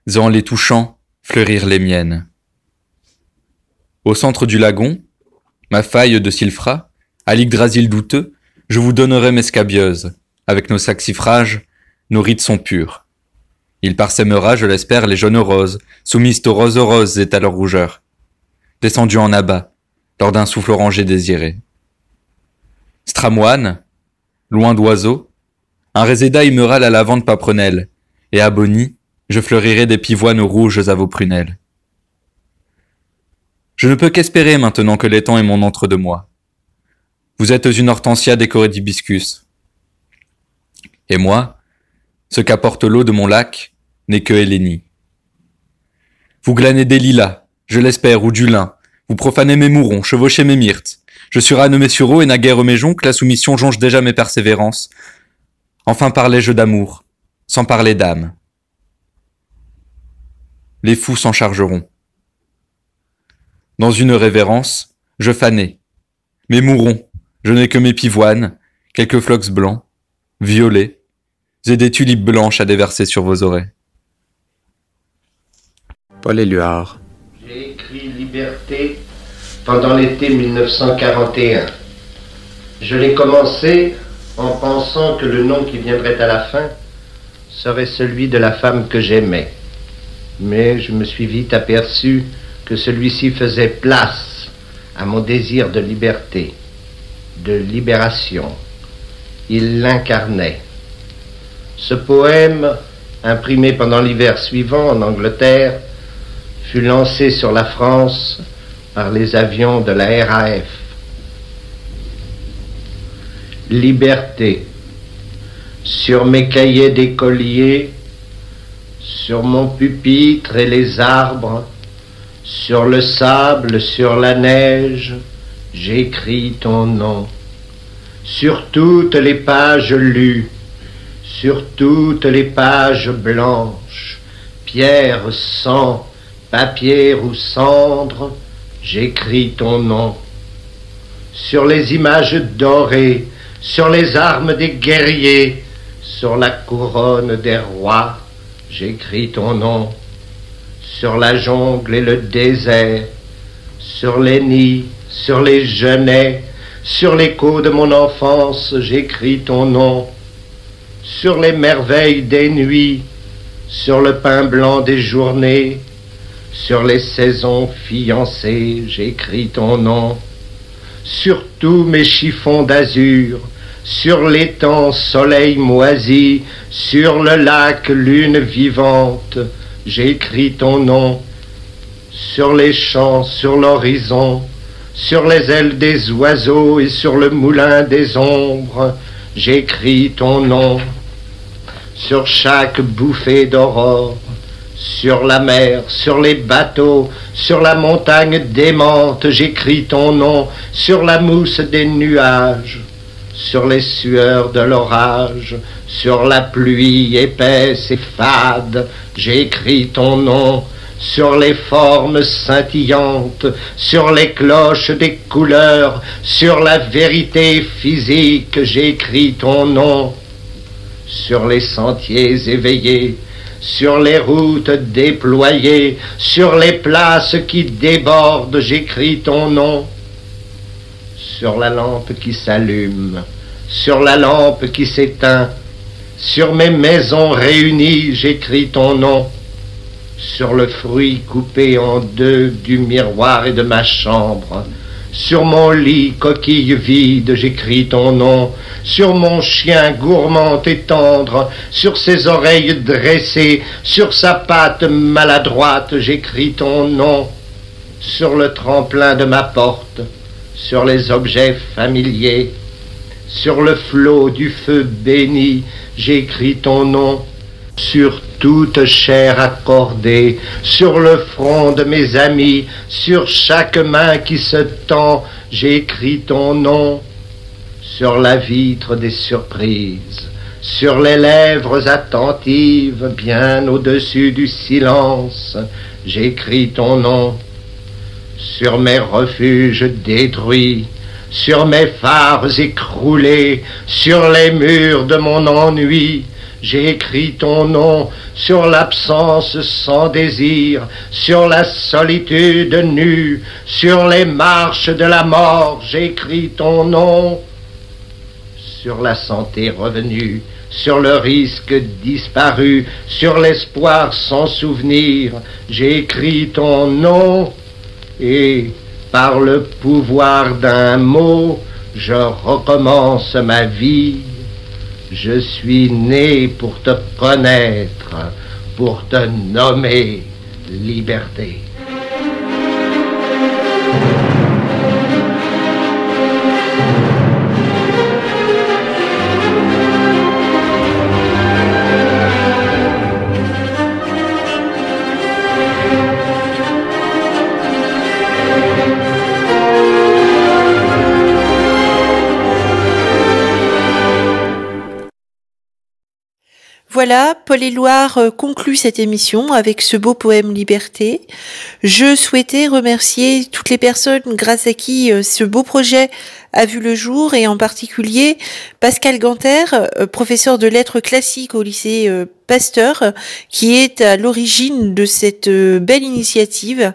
et en les touchant, fleurir les miennes. Au centre du lagon, ma faille de sylphra, à l'Yggdrasil douteux, je vous donnerai mes scabieuses. Avec nos saxifrages, nos rites sont purs. Il parsèmera, je l'espère, les jaunes roses, soumises aux roses roses et à leur rougeur. Descendu en abat, lors d'un souffle orangé désiré. Stramoine, loin d'oiseaux, un réséda y meura la lavande paprenelle, et à je fleurirai des pivoines rouges à vos prunelles. Je ne peux qu'espérer maintenant que l'étang est mon entre de moi. Vous êtes une hortensia décorée d'hibiscus. Et moi, ce qu'apporte l'eau de mon lac n'est que Hélénie. Vous glanez des lilas, je l'espère, ou du lin. Vous profanez mes mourons, chevauchez mes myrtes. Je surâne mes sureaux et naguère mes joncs, la soumission jonge déjà mes persévérances. Enfin parlez-je d'amour, sans parler d'âme. Les fous s'en chargeront. Dans une révérence, je fanais. Mes mourons, je n'ai que mes pivoines, quelques flocs blancs, violets, et des tulipes blanches à déverser sur vos oreilles. Paul Éluard. J'ai écrit Liberté pendant l'été 1941. Je l'ai commencé en pensant que le nom qui viendrait à la fin serait celui de la femme que j'aimais. Mais je me suis vite aperçu que celui-ci faisait place à mon désir de liberté, de libération. Il l'incarnait. Ce poème, imprimé pendant l'hiver suivant en Angleterre, fut lancé sur la France par les avions de la RAF. Liberté. Sur mes cahiers d'écolier, sur mon pupitre et les arbres, sur le sable, sur la neige, j'écris ton nom. Sur toutes les pages lues, sur toutes les pages blanches, pierre, sang, papier ou cendre, j'écris ton nom. Sur les images dorées, sur les armes des guerriers, sur la couronne des rois, j'écris ton nom. Sur la jungle et le désert, sur les nids, sur les genêts, sur l'écho de mon enfance, j'écris ton nom. Sur les merveilles des nuits, sur le pain blanc des journées, sur les saisons fiancées, j'écris ton nom. Sur tous mes chiffons d'azur, sur l'étang soleil moisi, sur le lac lune vivante, j'écris ton nom. sur les champs, sur l'horizon, sur les ailes des oiseaux et sur le moulin des ombres, j'écris ton nom. Sur chaque bouffée d'aurore, sur la mer, sur les bateaux, sur la montagne démente, j'écris ton nom, sur la mousse des nuages, sur les sueurs de l'orage, sur la pluie épaisse et fade, j'écris ton nom, sur les formes scintillantes, sur les cloches des couleurs, sur la vérité physique, j'écris ton nom, sur les sentiers éveillés, sur les routes déployées, sur les places qui débordent, j'écris ton nom, sur la lampe qui s'allume, sur la lampe qui s'éteint, sur mes maisons réunies, j'écris ton nom, sur le fruit coupé en deux du miroir et de ma chambre. Sur mon lit, coquille vide, j'écris ton nom. Sur mon chien gourmand et tendre, sur ses oreilles dressées, sur sa patte maladroite, j'écris ton nom. Sur le tremplin de ma porte, sur les objets familiers, sur le flot du feu béni, j'écris ton nom sur toute chair accordée, sur le front de mes amis, sur chaque main qui se tend, j'écris ton nom, sur la vitre des surprises, sur les lèvres attentives, bien au-dessus du silence, j'écris ton nom, sur mes refuges détruits, sur mes phares écroulés, sur les murs de mon ennui, j'ai écrit ton nom sur l'absence sans désir, sur la solitude nue, sur les marches de la mort, j'écris ton nom sur la santé revenue, sur le risque disparu, sur l'espoir sans souvenir, j'écris ton nom et par le pouvoir d'un mot, je recommence ma vie je suis né pour te connaître, pour te nommer liberté. Voilà, Paul Éluard euh, conclut cette émission avec ce beau poème Liberté. Je souhaitais remercier toutes les personnes grâce à qui euh, ce beau projet a vu le jour et en particulier Pascal Ganter, euh, professeur de lettres classiques au lycée Pasteur, qui est à l'origine de cette belle initiative,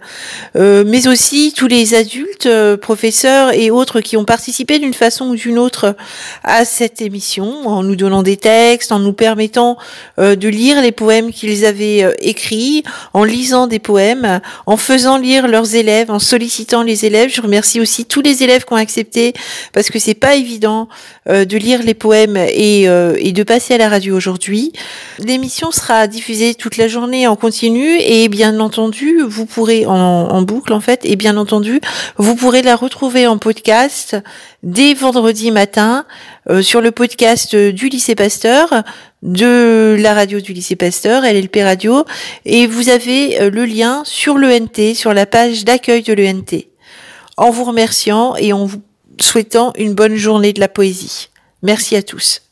mais aussi tous les adultes, professeurs et autres qui ont participé d'une façon ou d'une autre à cette émission, en nous donnant des textes, en nous permettant de lire les poèmes qu'ils avaient écrits, en lisant des poèmes, en faisant lire leurs élèves, en sollicitant les élèves. Je remercie aussi tous les élèves qui ont accepté, parce que c'est pas évident de lire les poèmes et, et de passer à la radio aujourd'hui. L'émission sera diffusée toute la journée en continu et bien entendu, vous pourrez en, en boucle en fait, et bien entendu, vous pourrez la retrouver en podcast dès vendredi matin euh, sur le podcast du lycée Pasteur, de la radio du lycée Pasteur, LLP Radio, et vous avez euh, le lien sur l'ENT, sur la page d'accueil de l'ENT. En vous remerciant et en vous souhaitant une bonne journée de la poésie. Merci à tous.